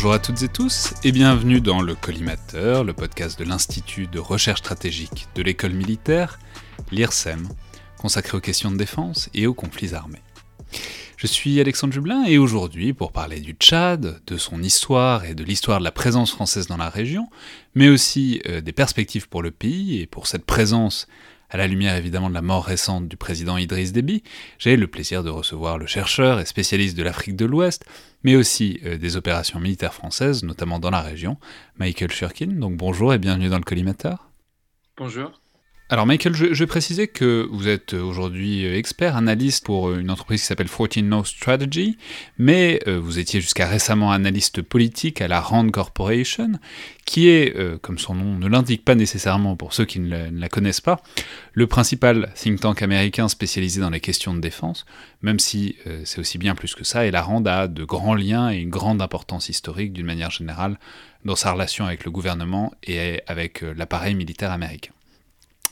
Bonjour à toutes et tous et bienvenue dans le Collimateur, le podcast de l'Institut de recherche stratégique de l'école militaire, l'IRSEM, consacré aux questions de défense et aux conflits armés. Je suis Alexandre Jublin et aujourd'hui, pour parler du Tchad, de son histoire et de l'histoire de la présence française dans la région, mais aussi euh, des perspectives pour le pays et pour cette présence à la lumière évidemment de la mort récente du président Idriss Déby, j'ai le plaisir de recevoir le chercheur et spécialiste de l'Afrique de l'Ouest, mais aussi euh, des opérations militaires françaises, notamment dans la région, Michael Shurkin. Donc bonjour et bienvenue dans le collimateur. Bonjour. Alors Michael, je, je précisais que vous êtes aujourd'hui euh, expert, analyste pour euh, une entreprise qui s'appelle 14 No Strategy, mais euh, vous étiez jusqu'à récemment analyste politique à la Rand Corporation, qui est, comme son nom ne l'indique pas nécessairement pour ceux qui ne la, connaissent pas, le principal think tank américain spécialisé dans les questions de défense, même si c'est aussi bien plus que ça, et la Rand a de grands liens et une grande importance historique d'une manière générale dans sa relation avec le gouvernement et avec l'appareil militaire américain.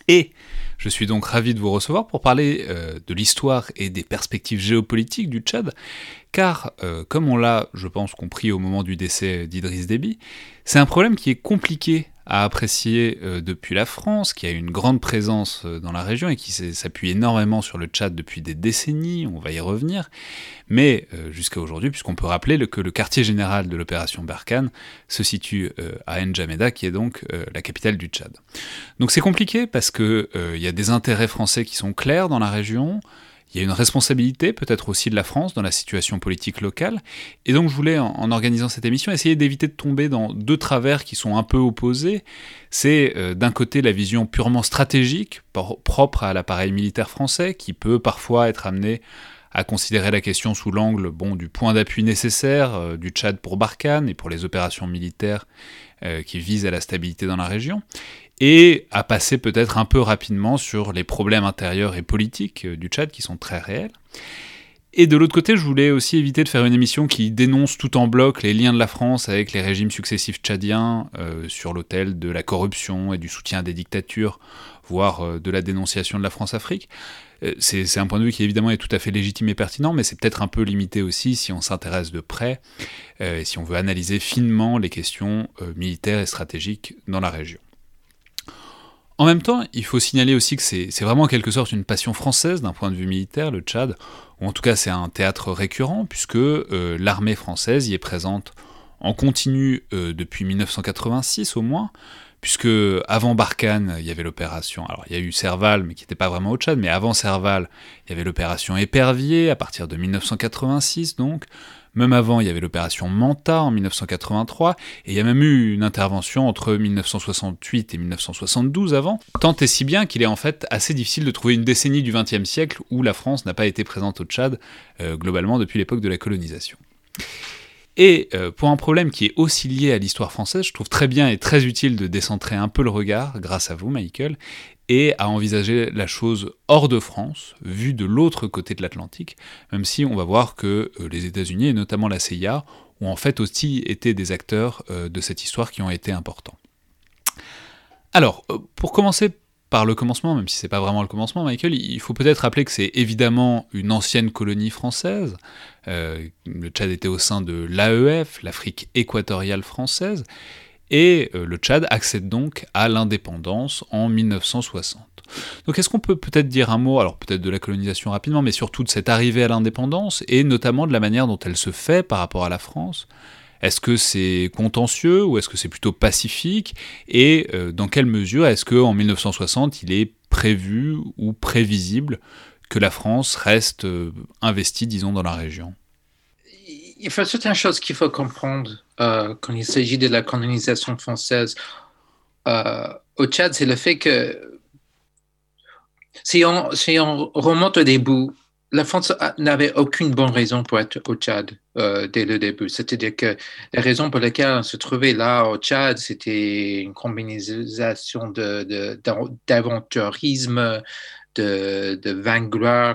Et je suis donc ravi de vous recevoir pour parler euh, de l'histoire et des perspectives géopolitiques du Tchad, car, euh, comme on l'a, je pense, compris au moment du décès d'Idriss Déby, c'est un problème qui est compliqué à apprécier euh, depuis la France, qui a une grande présence euh, dans la région et qui s'appuie énormément sur le Tchad depuis des décennies, on va y revenir, mais euh, jusqu'à aujourd'hui, puisqu'on peut rappeler que le quartier général de l'opération Barkhane se situe à N'Djamena, qui est donc la capitale du Tchad. Donc c'est compliqué parce qu'il y a des intérêts français qui sont clairs dans la région, il y a une responsabilité peut-être aussi de la France dans la situation politique locale. Et donc je voulais, en, organisant cette émission, essayer d'éviter de tomber dans deux travers qui sont un peu opposés. C'est euh, d'un côté la vision purement stratégique, propre à l'appareil militaire français, qui peut parfois être amené à considérer la question sous l'angle bon, du point d'appui nécessaire euh, du Tchad pour Barkhane et pour les opérations militaires euh, qui visent à la stabilité dans la région et à passer peut-être un peu rapidement sur les problèmes intérieurs et politiques euh, du Tchad qui sont très réels. Et de l'autre côté, je voulais aussi éviter de faire une émission qui dénonce tout en bloc les liens de la France avec les régimes successifs tchadiens euh, sur l'autel de la corruption et du soutien des dictatures, voire euh, de la dénonciation de la France-Afrique. c'est un point de vue qui évidemment est tout à fait légitime et pertinent, mais c'est peut-être un peu limité aussi si on s'intéresse de près, et si on veut analyser finement les questions militaires et stratégiques dans la région. En même temps, il faut signaler aussi que c'est vraiment en quelque sorte une passion française d'un point de vue militaire, le Tchad, ou en tout cas c'est un théâtre récurrent, puisque euh, l'armée française y est présente en continu euh, depuis 1986 au moins, puisque avant Barkhane, il y avait l'opération, alors il y a eu Serval, mais qui n'était pas vraiment au Tchad, mais avant Serval, il y avait l'opération Épervier, à partir de 1986 donc, même avant, il y avait l'opération Manta en 1983, et il y a même eu une intervention entre 1968 et 1972 avant, tant et si bien qu'il est en fait assez difficile de trouver une décennie du XXe siècle où la France n'a pas été présente au Tchad, euh, globalement depuis l'époque de la colonisation. Et euh, pour un problème qui est aussi lié à l'histoire française, je trouve très bien et très utile de décentrer un peu le regard, grâce à vous Michael, et à envisager la chose hors de France, vue de l'autre côté de l'Atlantique, même si on va voir que euh, les États-Unis, et notamment la CIA, ont en fait aussi été des acteurs euh, de cette histoire qui ont été importants. Alors, pour commencer par le commencement, même si c'est pas vraiment le commencement, Michael, il faut peut-être rappeler que c'est évidemment une ancienne colonie française. Euh, le Tchad était au sein de l'AEF, l'Afrique équatoriale française, et euh, le Tchad accède donc à l'indépendance en 1960. Donc est-ce qu'on peut peut-être dire un mot, alors peut-être de la colonisation rapidement, mais surtout de cette arrivée à l'indépendance, et notamment de la manière dont elle se fait par rapport à la France? Est-ce que c'est contentieux ou est-ce que c'est plutôt pacifique? Et euh, dans quelle mesure est-ce qu'en 1960, il est prévu ou prévisible que la France reste investie, disons, dans la région? Il y a certaines choses qu'il faut comprendre euh, quand il s'agit de la colonisation française. au Tchad, c'est le fait que si on, remonte au début, la France n'avait aucune bonne raison pour être au Tchad euh, dès le début. C'est-à-dire que la raison pour laquelle on se trouvait là au Tchad, c'était une combinaison d'aventurisme, de, de,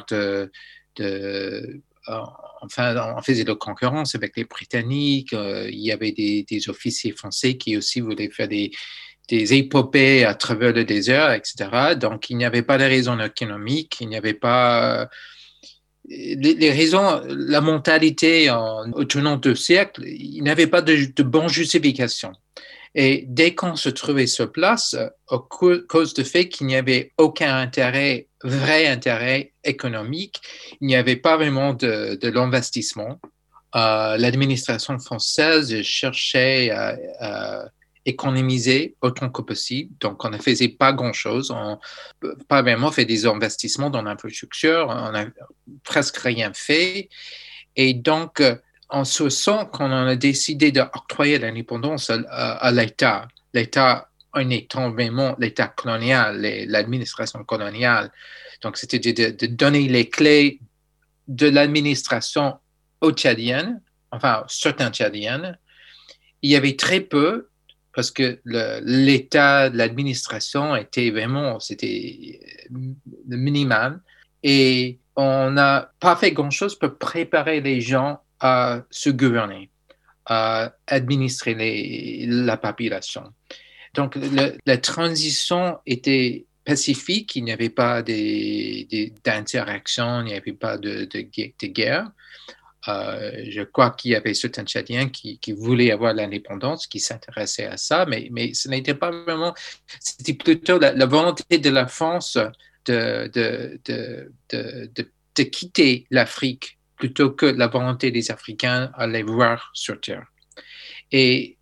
de, de enfin, on faisait de concurrence avec les Britanniques. Euh, il y avait des, officiers français qui aussi voulaient faire des, épopées à travers le désert, etc. Donc, il n'y avait pas de raison économique, il n'y avait pas les, raisons, la mentalité en, au tournant de siècle, il n'avait pas de, de bonne justification. Et dès qu'on se trouvait sur place, à cause du fait qu'il n'y avait aucun intérêt, vrai intérêt économique, il n'y avait pas vraiment de, l'investissement. Euh, L'administration française cherchait à, économiser autant que possible. Donc, on ne faisait pas grand-chose. On pas vraiment fait des investissements dans l'infrastructure. On n'a presque rien fait. Et donc, en ce sens qu'on a décidé d'octroyer l'indépendance à, l'État, l'État en étant vraiment l'État colonial, l'administration coloniale. Donc, c'était de, donner les clés de l'administration aux Tchadiennes, enfin, certains Tchadiennes. Il y avait très peu, parce que l'État, l'administration était vraiment, c'était le minimal. Et on n'a pas fait grand-chose pour préparer les gens à se gouverner, à administrer la population. Donc, la transition était pacifique, il n'y avait pas d'interaction, il n'y avait pas de, guerre. Euh, je crois qu'il y avait certains Tchadiens qui, voulaient avoir l'indépendance, qui s'intéressaient à ça, mais, ce n'était pas vraiment, c'était plutôt la, volonté de la France de quitter l'Afrique plutôt que la volonté des Africains à les voir sur Terre. Et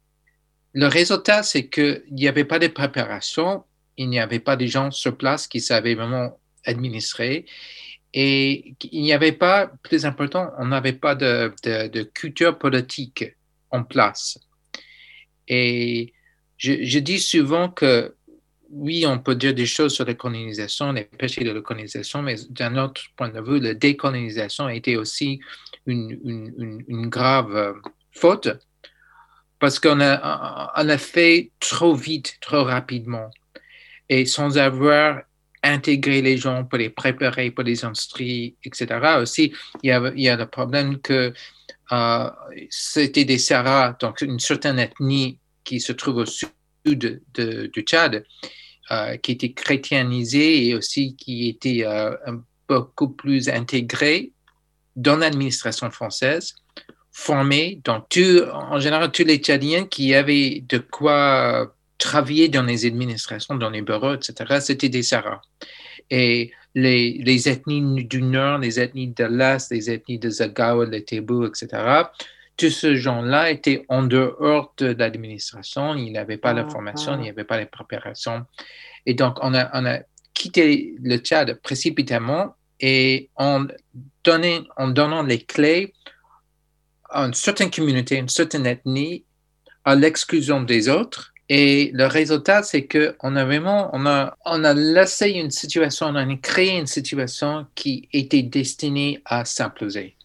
le résultat, c'est qu'il n'y avait pas de préparation, il n'y avait pas de gens sur place qui savaient vraiment administrer, et il n'y avait pas, plus important, on n'avait pas de, de, culture politique en place. Et je, je dis souvent que oui, on peut dire des choses sur la colonisation, les péchés de la colonisation, mais d'un autre point de vue, la décolonisation a été aussi une, grave euh, faute parce qu'on a, fait trop vite, trop rapidement et sans avoir intégré les gens pour les préparer pour les industries, etc. Aussi, il y a, le problème que euh, c'était des Sahara, donc une certaine ethnie qui se trouve au sud du Tchad, qui était chrétianisé et aussi qui était euh, beaucoup plus intégré dans l'administration française, formé dans tout, en général tous les Tchadiens qui avaient de quoi travailler dans les administrations, dans les bureaux, etc., c'était des Sarahs. Et les, les, ethnies du Nord, les ethnies de l'Est, les ethnies de Zagawa, de Tébou, etc., tous ces gens-là étaient en dehors de l'administration, ils n'avaient pas la ah, formation, il n'y avait pas la préparation. Et donc, on a, on a quitté le Tchad précipitamment et en, donnant, en donnant les clés à une certaine communauté, une certaine ethnie, à l'exclusion des autres. Et le résultat, c'est qu'on a vraiment, on a, on a laissé une situation, on a créé une situation qui était destinée à s'imploser.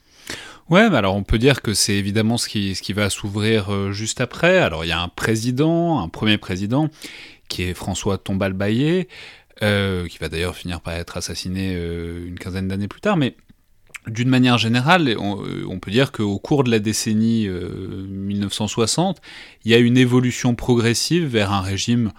Ouais, alors on peut dire que c'est évidemment ce qui, ce qui va s'ouvrir euh, juste après. Alors il y a un président, un premier président, qui est François Tombal-Baillet, euh, qui va d'ailleurs finir par être assassiné euh, une quinzaine d'années plus tard, mais d'une manière générale, on, peut dire qu'au cours de la décennie 1960, il y a une évolution progressive vers un régime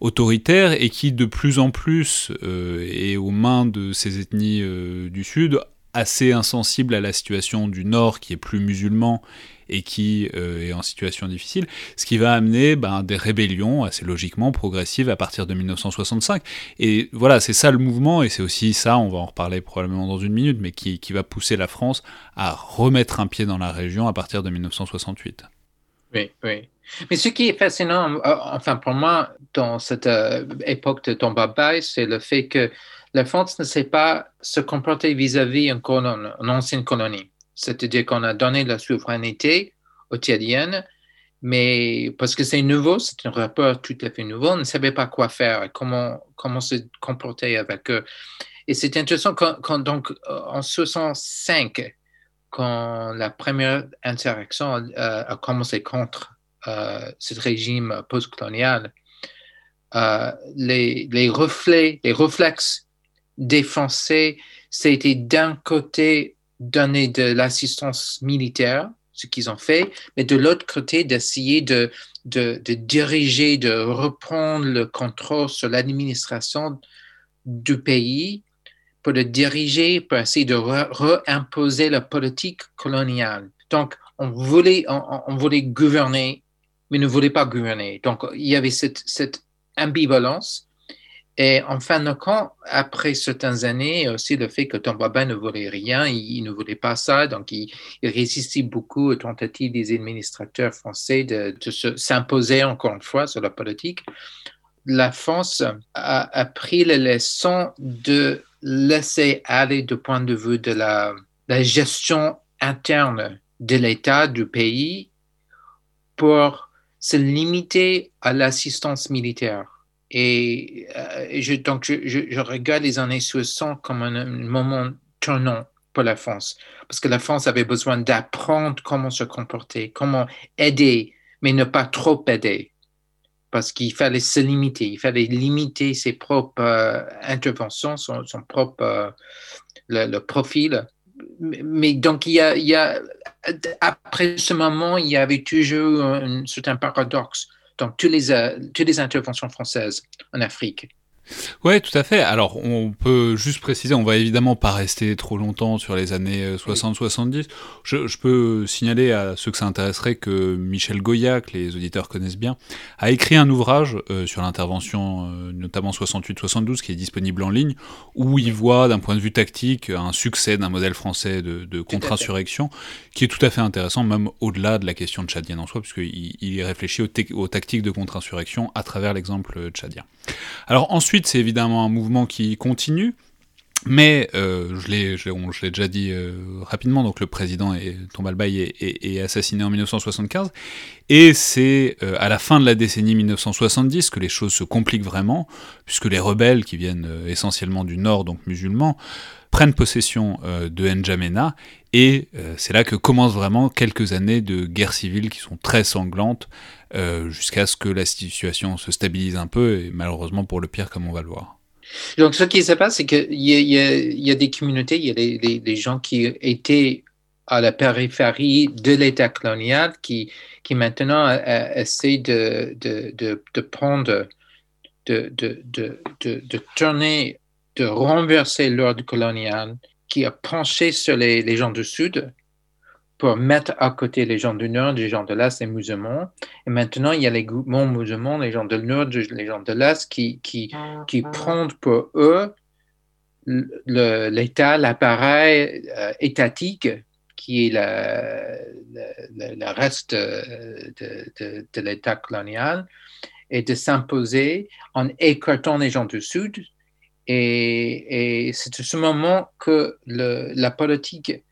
autoritaire et qui de plus en plus est aux mains de ces ethnies du Sud assez insensible à la situation du Nord qui est plus musulman et qui euh, est en situation difficile, ce qui va amener ben, des rébellions assez logiquement progressives à partir de 1965. Et voilà, c'est ça le mouvement, et c'est aussi ça, on va en reparler probablement dans une minute, mais qui, va pousser la France à remettre un pied dans la région à partir de 1968. Oui, oui. Mais ce qui est fascinant, euh, enfin pour moi, dans cette euh, époque de Tombabaï, c'est le fait que la France ne sait pas se comporter vis-à-vis d'une ancienne colonie. C'est-à-dire qu'on a donné la souveraineté aux Tchadiennes, mais parce que c'est nouveau, c'est un rapport tout à fait nouveau, on ne savait pas quoi faire, comment, comment se comporter avec eux. Et c'est intéressant quand, donc en 65, quand la première interaction a, commencé contre euh, ce régime post-colonial, euh, les, les, reflets, les réflexes des c'était d'un côté donner de l'assistance militaire, ce qu'ils ont fait, mais de l'autre côté d'essayer de, de, de, diriger, de reprendre le contrôle sur l'administration du pays pour le diriger, pour essayer de réimposer la politique coloniale. Donc, on voulait, on, voulait gouverner, mais ne voulait pas gouverner. Donc, il y avait cette, cette ambivalence. Et en fin de compte, après certaines années, aussi le fait que Tombaba ne voulait rien, il, ne voulait pas ça, donc il, résistait beaucoup aux tentatives des administrateurs français de, s'imposer encore une fois sur la politique. La France a, a pris les leçons de laisser aller du point de vue de la gestion interne de l'État du pays pour se limiter à l'assistance militaire. Et, euh, je, donc, je, regarde les années 60 comme un, moment tournant pour la France, parce que la France avait besoin d'apprendre comment se comporter, comment aider, mais ne pas trop aider, parce qu'il fallait se limiter, il fallait limiter ses propres euh, interventions, son, propre euh, le, profil. Mais donc, il y a, après ce moment, il y avait toujours un certain paradoxe dans toutes les, euh, toutes les interventions françaises en Afrique. Ouais, tout à fait. Alors, on peut juste préciser, on va évidemment pas rester trop longtemps sur les années 60-70. Euh, je, peux signaler à ceux que ça intéresserait que Michel Goya, que les auditeurs connaissent bien, a écrit un ouvrage euh, sur l'intervention, euh, notamment 68-72, qui est disponible en ligne, où il voit, d'un point de vue tactique, un succès d'un modèle français de, contre-insurrection, qui est tout à fait intéressant, même au-delà de la question tchadienne en soi, puisqu'il il réfléchit aux, aux tactiques de contre-insurrection à travers l'exemple tchadien. Alors ensuite, c'est évidemment un mouvement qui continue. Mais euh, je l'ai déjà dit euh, rapidement, donc le président est, Tombalbaye est, assassiné en 1975, et c'est euh, à la fin de la décennie 1970 que les choses se compliquent vraiment, puisque les rebelles, qui viennent essentiellement du nord, donc musulmans, prennent possession de N'Djamena, et c'est là que commencent vraiment quelques années de guerre civile qui sont très sanglantes, jusqu'à ce que la situation se stabilise un peu, et malheureusement pour le pire comme on va le voir. Donc, ce qui se passe, c'est qu'il y, a des communautés, il y a des, gens qui étaient à la périphérie de l'État colonial qui, qui maintenant euh, euh, essaient de, de, de, de prendre, de, de, tourner, de renverser l'ordre colonial qui a penché sur les, les gens du Sud pour mettre à côté les gens du Nord, les gens de l'Est, les musulmans. Et maintenant, il y a les groupements musulmans, les gens du Nord, les gens de l'Est, qui, qui, qui ah. prennent pour eux l'État, l'appareil euh, étatique qui est le, reste de, de, l'État colonial, et de s'imposer en écartant les gens du Sud. Et, et c'est à ce moment que le, la politique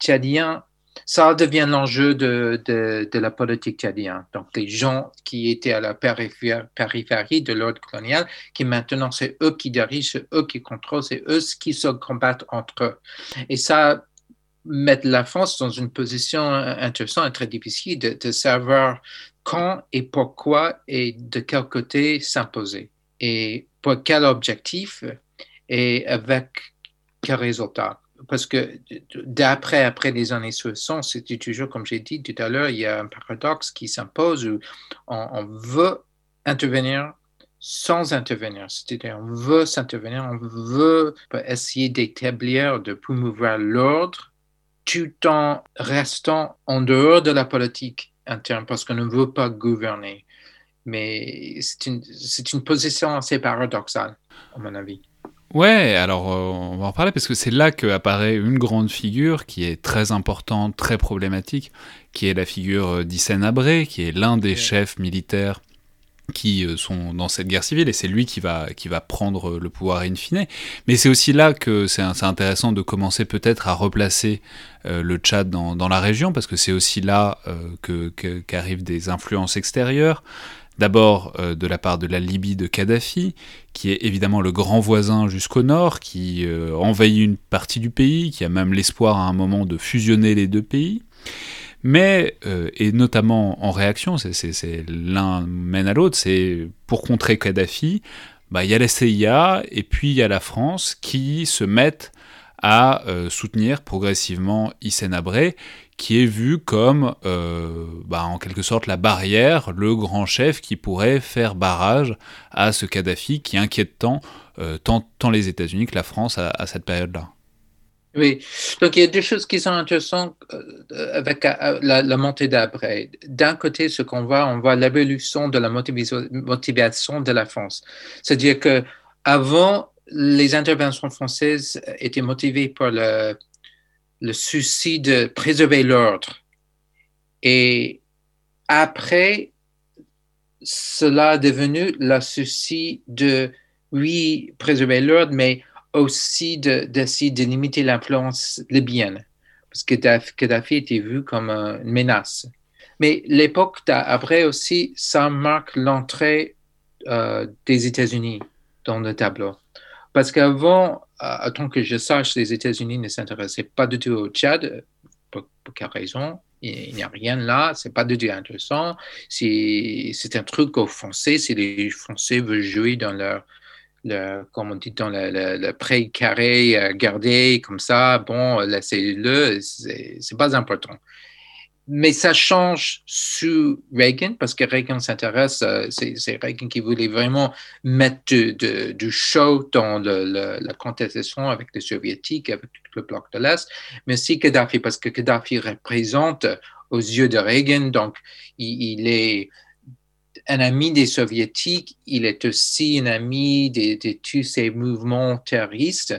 tchadienne ça devient l'enjeu de, la politique tchadienne. Donc, les gens qui étaient à la périphérie, de l'ordre colonial, qui maintenant, c'est eux qui dirigent, c'est eux qui contrôlent, c'est eux qui se combattent entre eux. Et ça met la France dans une position intéressante et très difficile de, de savoir quand et pourquoi et de quel côté s'imposer. Et pour quel objectif et avec quel résultat parce que d'après après les années 60, c'était toujours, comme j'ai dit tout à l'heure, il y a un paradoxe qui s'impose où on, veut intervenir sans intervenir. C'est-à-dire, on veut s'intervenir, on veut essayer d'établir, de promouvoir l'ordre tout en restant en dehors de la politique interne parce qu'on ne veut pas gouverner. Mais c'est une, une position assez paradoxale, à mon avis. Ouais, alors euh, on va en parler parce que c'est là qu'apparaît une grande figure qui est très importante, très problématique, qui est la figure euh, d'Hissène Abré, qui est l'un des chefs militaires qui euh, sont dans cette guerre civile et c'est lui qui va, qui va prendre le pouvoir in fine. Mais c'est aussi là que c'est intéressant de commencer peut-être à replacer le Tchad dans, dans, la région parce que c'est aussi là qu'arrivent des influences extérieures. D'abord euh, de la part de la Libye de Kadhafi, qui est évidemment le grand voisin jusqu'au nord, qui euh, envahit une partie du pays, qui a même l'espoir à un moment de fusionner les deux pays. Mais, euh, et notamment en réaction, c'est l'un mène à l'autre, c'est pour contrer Kadhafi, bah, il y a la CIA et puis il y a la France qui se mettent à soutenir progressivement Hissène qui est vu comme, bah, en quelque sorte, la barrière, le grand chef qui pourrait faire barrage à ce Kadhafi qui inquiète tant, tant, tant les États-Unis que la France à cette période-là. Oui, donc il y a deux choses qui sont intéressantes euh, avec euh, la, montée d'après. D'un côté, ce qu'on voit, on voit l'évolution de la motivation de la France. C'est-à-dire que avant, les interventions françaises étaient motivées par le, le souci de préserver l'ordre. Et après, cela est devenu le souci de, oui, préserver l'ordre, mais aussi d'essayer de, de, limiter l'influence libyenne, parce que Gaddafi était vu comme une menace. Mais l'époque d'après aussi, ça marque l'entrée euh, des États-Unis dans le tableau. Parce qu'avant, à tant que je sache, les États-Unis ne s'intéressaient pas du tout au Tchad. Pour, quelle raison? Il n'y a rien là, c'est pas du tout intéressant. C'est un truc offensé si les Français veulent jouer dans leur le, comme on dit dans le, le, pré carré euh, gardé comme ça, bon, laissez-le, c'est pas important. Mais ça change sous Reagan parce que Reagan s'intéresse, euh, c'est Reagan qui voulait vraiment mettre du, du show dans la contestation avec les soviétiques, avec le bloc de l'Est, mais aussi Gaddafi parce que Gaddafi représente aux yeux de Reagan, donc il est un ami des soviétiques, il est aussi un ami de, tous ces mouvements terroristes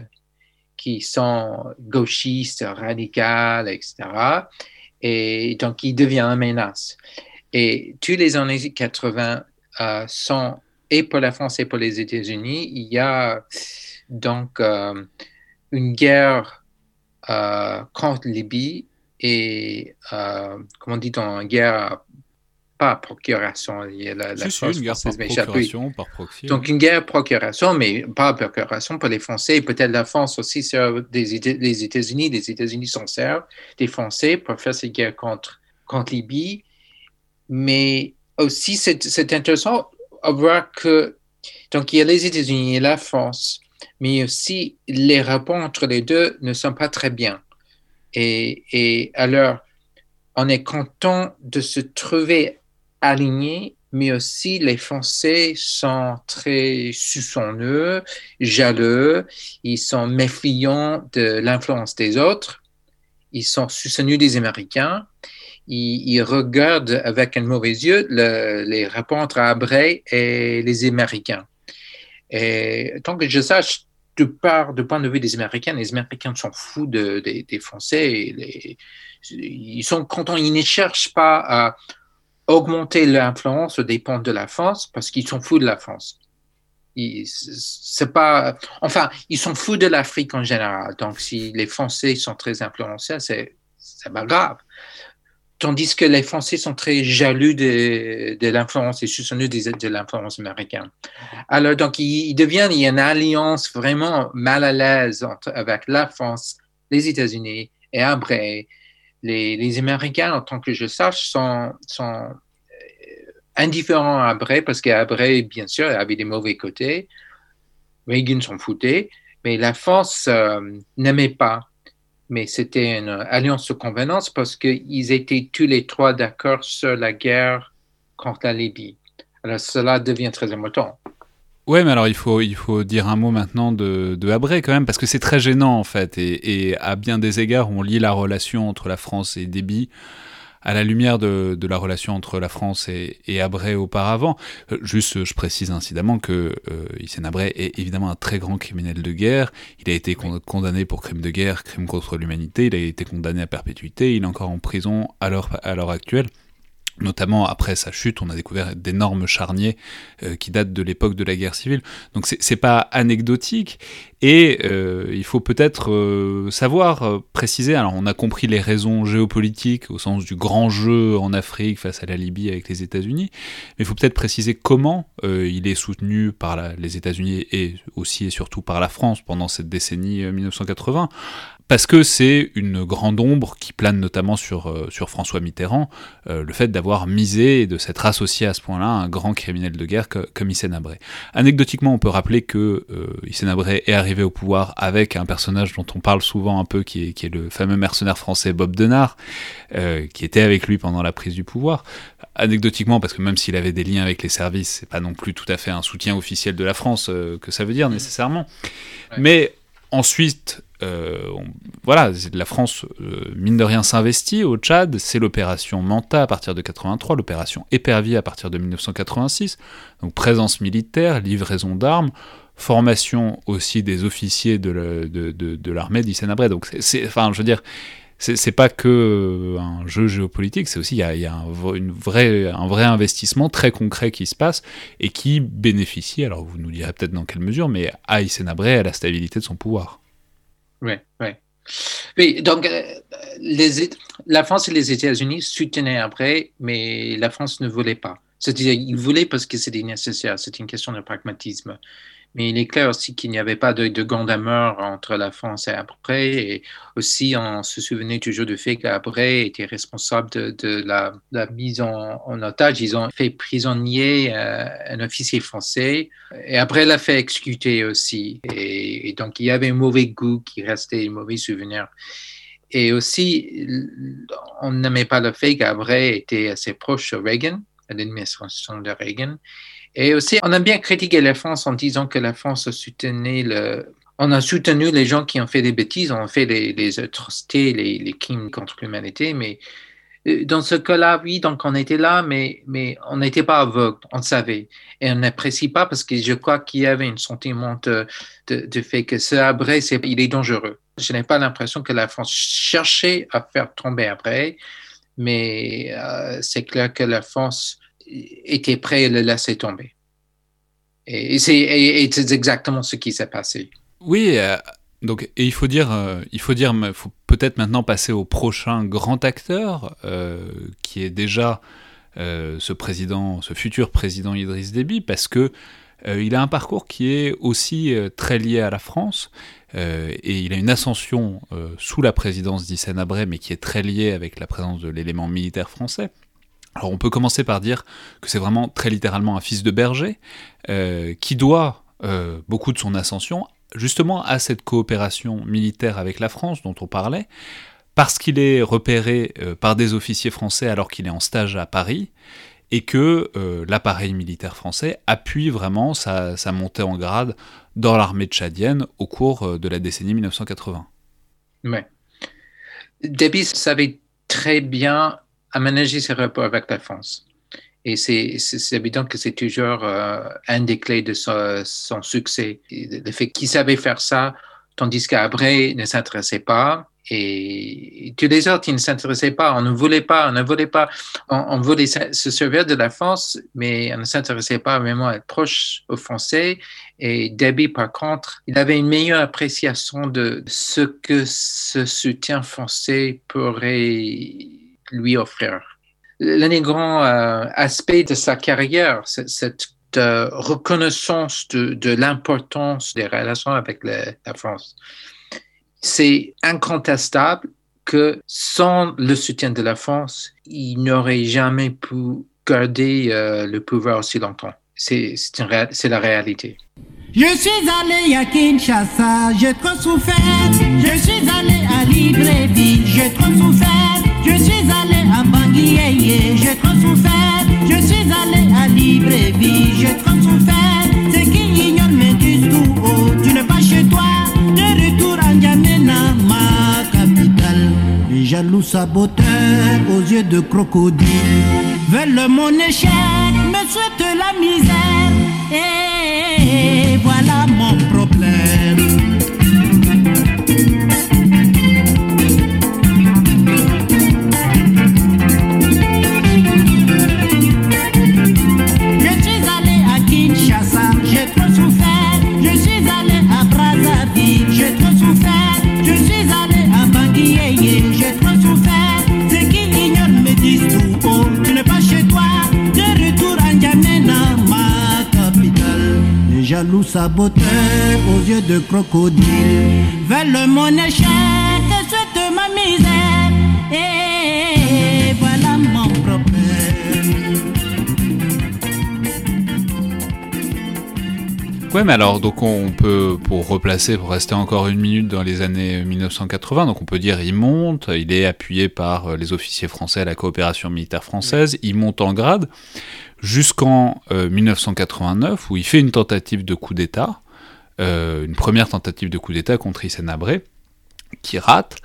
qui sont gauchistes, radicaux, etc. Et donc, il devient une menace. Et tous les années 80 euh, sont, et pour la France et pour les États-Unis, il y a donc euh, une guerre euh, contre Libye et, comment dit on, une guerre procuration. Il y a la, la une guerre par procuration, par proxy. Donc, une guerre procuration, mais pas procuration pour les Français. Peut-être la France aussi sert des, les États-Unis. Les États-Unis s'en servent des Français pour faire cette guerre contre, contre Libye. Mais aussi, c'est intéressant à voir que, donc, il y a les États-Unis et la France, mais aussi les rapports entre les deux ne sont pas très bien. Et, et alors, on est content de se trouver alignés, mais aussi les Français sont très soupçonneux, jaloux, ils sont méfiants de l'influence des autres, ils sont soupçonneux des Américains, ils, regardent avec un mauvais yeux les rapports entre Abré et les Américains. Et tant que je sache, de part du point de vue des Américains, les Américains sont fous des Français. ils sont contents, ils ne cherchent pas à augmenter l'influence dépend de la France parce qu'ils sont fous de la France. C'est pas, enfin, ils sont fous de l'Afrique en général. Donc, si les Français sont très influencés, c'est pas grave. Tandis que les Français sont très jaloux de, l'influence et soupçonneux de, de l'influence américaine. Alors, donc, il, devient il y a une alliance vraiment mal à l'aise avec la France, les États-Unis et après les, Américains, en tant que je sache, sont, euh, indifférents à Abré parce qu'Abré, bien sûr, avait des mauvais côtés. Reagan s'en foutait, mais la France euh, n'aimait pas. Mais c'était une alliance de convenance parce qu'ils étaient tous les trois d'accord sur la guerre contre la Libye. Alors cela devient très important. Ouais, mais alors il faut, il faut dire un mot maintenant de, de Abré quand même, parce que c'est très gênant en fait, et, à bien des égards, on lit la relation entre la France et Déby à la lumière de, de la relation entre la France et, et Abré auparavant. Euh, juste, je précise incidemment que euh, Hissène Abré est évidemment un très grand criminel de guerre. Il a été condamné pour crime de guerre, crime contre l'humanité. Il a été condamné à perpétuité. Il est encore en prison à l'heure actuelle. Notamment après sa chute, on a découvert d'énormes charniers euh, qui datent de l'époque de la guerre civile. Donc c'est pas anecdotique. Et euh, il faut peut-être euh, savoir préciser. Alors on a compris les raisons géopolitiques au sens du grand jeu en Afrique face à la Libye avec les États-Unis. Mais il faut peut-être préciser comment il est soutenu par les États-Unis et aussi et surtout par la France pendant cette décennie 1980. Parce que c'est une grande ombre qui plane notamment sur, euh, sur François Mitterrand, euh, le fait d'avoir misé et de s'être associé à ce point-là à un grand criminel de guerre comme Hissène Abré. Anecdotiquement, on peut rappeler que euh, Hissène Abré est arrivé au pouvoir avec un personnage dont on parle souvent un peu, qui est, qui est le fameux mercenaire français Bob Denard, qui était avec lui pendant la prise du pouvoir. Anecdotiquement, parce que même s'il avait des liens avec les services, c'est pas non plus tout à fait un soutien officiel de la France que ça veut dire nécessairement. Mais ensuite, euh, voilà, la France, euh, mine de rien, s'investit au Tchad. C'est l'opération Manta à partir de 83, l'opération Épervier à partir de 1986. Donc présence militaire, livraison d'armes, formation aussi des officiers de l'armée de. Donc, c'est, enfin, je veux dire, c'est pas que euh, un jeu géopolitique, c'est aussi il y a, un, une un vrai investissement très concret qui se passe et qui bénéficie, alors vous nous direz peut-être dans quelle mesure, mais à Abré à la stabilité de son pouvoir. Oui, oui. Oui, donc euh, les, la France et les États-Unis soutenaient après, mais la France ne voulait pas. C'est-à-dire, ils voulaient parce que c'était nécessaire, c'est une question de pragmatisme. Mais il est clair aussi qu'il n'y avait pas de, de grande amour entre la France et après. Et aussi, on se souvenait toujours du fait qu'après était responsable de, la, mise en, otage. Ils ont fait prisonnier euh, un officier français et après l'a fait exécuter aussi. Et, donc, il y avait un mauvais goût qui restait, un mauvais souvenir. Et aussi, on n'aimait pas le fait qu'après était assez proche de Reagan, l'administration de Reagan. Et aussi, on a bien critiqué la France en disant que la France soutenait le. On a soutenu les gens qui ont fait des bêtises, on a fait les, atrocités, les, crimes contre l'humanité, mais euh, dans ce cas-là, oui, donc on était là, mais, mais on n'était pas aveugle, on savait. Et on n'apprécie pas parce que je crois qu'il y avait un sentiment de, de, fait que ce Abré, il est dangereux. Je n'ai pas l'impression que la France cherchait à faire tomber Abré, mais euh, c'est clair que la France était prêt à le laisser tomber. Et, c'est exactement ce qui s'est passé. Oui, euh, donc, et il faut dire, euh, il faut dire, faut peut-être maintenant passer au prochain grand acteur, euh, qui est déjà ce président, ce futur président Idriss Déby, parce que il a un parcours qui est aussi très lié à la France, et il a une ascension sous la présidence d'Hissène Abré, mais qui est très liée avec la présence de l'élément militaire français. Alors on peut commencer par dire que c'est vraiment très littéralement un fils de berger euh, qui doit euh, beaucoup de son ascension justement à cette coopération militaire avec la France dont on parlait, parce qu'il est repéré euh, par des officiers français alors qu'il est en stage à Paris, et que l'appareil militaire français appuie vraiment sa, montée en grade dans l'armée tchadienne au cours de la décennie 1980. Mais Debis savait très bien aménager ses rapports avec la France. Et c'est évident que c'est toujours euh, un des clés de son, succès. Le fait qu'il savait faire ça, tandis qu'Abré ne s'intéressait pas. Et tous les autres, ils ne s'intéressaient pas. On ne voulait pas, on ne voulait pas. On, voulait se servir de la France, mais on ne s'intéressait pas vraiment à être proche aux Français. Et Debbie, par contre, il avait une meilleure appréciation de ce que ce soutien français pourrait lui offrir. L'un grand euh, aspect de sa carrière, c'est cette euh, reconnaissance de, l'importance des relations avec la France. C'est incontestable que sans le soutien de la France, il n'aurait jamais pu garder euh, le pouvoir aussi longtemps. C'est la réalité. Je suis allé à Kinshasa, souffert. Je suis allé à Libreville, souffert. Je suis allé à Bangui, j'ai trop souffert. Je suis allé à Libreville, j'ai trop souffert. C'est qui ignore me disent tout haut, tu n'es pas chez toi. De retour à N'Djamena, ma capitale. Les jaloux saboteurs aux yeux de crocodile veulent mon échec, me souhaitent la misère. Et voilà mon problème. Jaloux saboteur aux yeux de crocodile veulent mon échec ma misère. Et voilà mon problème. Ouais, mais alors, donc on peut, pour replacer, pour rester encore une minute dans les années 1980, donc on peut dire il monte, il est appuyé par euh, les officiers français à la coopération militaire française, il monte en grade jusqu'en 1989 où il fait une tentative de coup d'État, euh, une première tentative de coup d'État contre Hissène Habré, qui rate,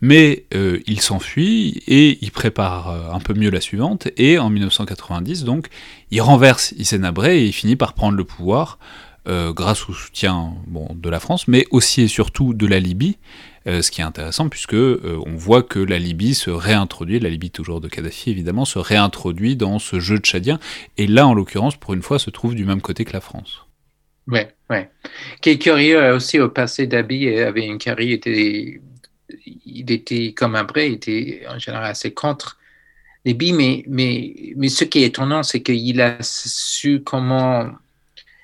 mais euh, il s'enfuit et il prépare euh, un peu mieux la suivante, et en 1990, donc, il renverse Hissène Habré et il finit par prendre le pouvoir euh, grâce au soutien bon, de la France, mais aussi et surtout de la Libye, euh, ce qui est intéressant puisque euh, on voit que la Libye se réintroduit, la Libye toujours de Kadhafi évidemment, se réintroduit dans ce jeu tchadien, et là en l'occurrence pour une fois se trouve du même côté que la France. Ouais, ouais. Qui est euh, aussi au passé, Dabi avait une carrière, il était, comme Abré, il était en général assez contre Libye, mais, mais, mais ce qui est étonnant, c'est qu'il a su comment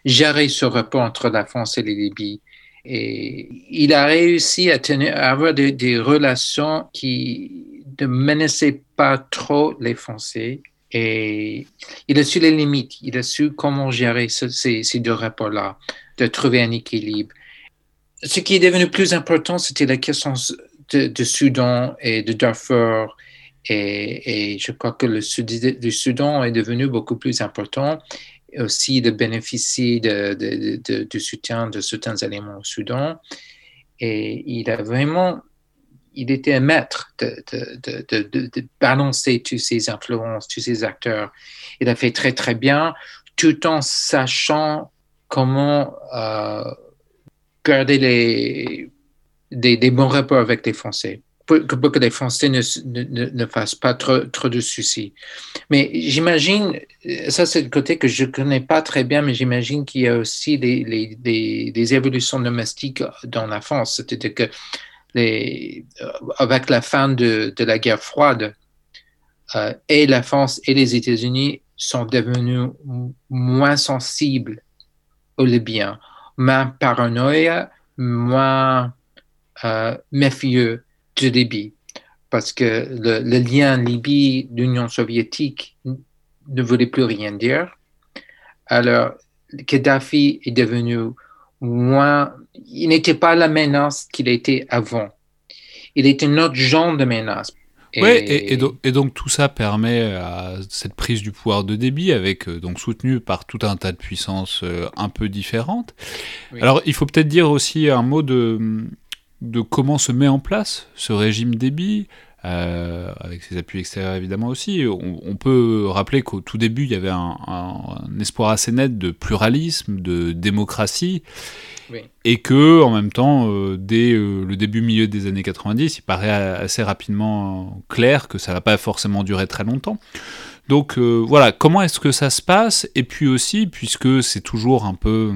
gérer ce rapport entre la France et les Libye. Et il a réussi à, tenir, à avoir des, relations qui ne menaçaient pas trop les Français. Et il a su les limites, il a su comment gérer ce- ces, ces deux rapports-là, de trouver un équilibre. Ce qui est devenu plus important, c'était la question de, Soudan et de Darfur. Et, je crois que le, Sud, le Soudan est devenu beaucoup plus important aussi de bénéficier de, de soutien de certains éléments au Soudan. Et il a vraiment, il était un maître de balancer toutes ces influences, tous ces acteurs. Il a fait très, très bien, tout en sachant comment euh, garder les, des, des bons rapports avec les Français pour pour que les Français ne, ne, ne fassent pas trop, trop de soucis. Mais j'imagine, ça c'est le côté que je ne connais pas très bien, mais j'imagine qu'il y a aussi des, des, des évolutions domestiques dans la France. C'est-à-dire que les, avec la fin de, de la guerre froide, euh, et la France et les États-Unis sont devenus moins sensibles aux Libyens, moins paranoïa, moins euh, méfieux de Libye. Parce que le, le lien Libye-Union soviétique ne voulait plus rien dire. Alors, Kadhafi est devenu moins. Il n'était pas la menace qu'il était avant. Il était un autre genre de menace. Et... Ouais, et, et, donc, et, donc, tout ça permet à cette prise du pouvoir de débit, avec donc soutenu par tout un tas de puissances euh, un peu différentes. Oui. Alors, il faut peut-être dire aussi un mot de, de comment se met en place ce régime débit. Euh, avec ses appuis extérieurs évidemment aussi. On, on peut rappeler qu'au tout début, il y avait un, un, un, espoir assez net de pluralisme, de démocratie, oui. et que en même temps, euh, dès euh, le début milieu des années 90, il paraît assez rapidement clair que ça va pas forcément durer très longtemps. Donc voilà, comment est-ce que ça se passe? Et puis aussi, puisque c'est toujours un peu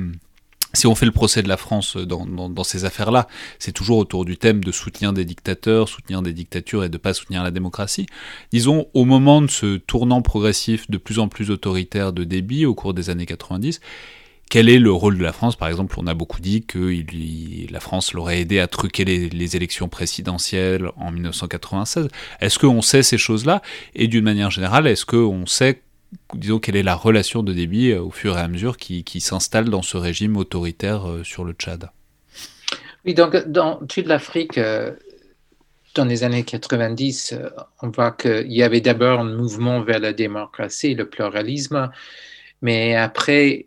si on fait le procès de la France dans, ces affaires-là, c'est toujours autour du thème de soutien des dictateurs, soutenir des dictatures et de ne pas soutenir la démocratie. Disons, au moment de ce tournant progressif de plus en plus autoritaire de débit au cours des années 90, quel est le rôle de la France? Par exemple, on a beaucoup dit que la France l'aurait aidé à truquer les, les, élections présidentielles en 1996. Est-ce qu'on sait ces choses-là? Et d'une manière générale, est-ce qu'on sait disons, quelle est la relation de débit euh, au fur et à mesure qui, qui s'installe dans ce régime autoritaire euh, sur le Tchad? Oui, donc dans toute l'Afrique, euh, dans les années 90, euh, on voit qu'il y avait d'abord un mouvement vers la démocratie, le pluralisme, mais après,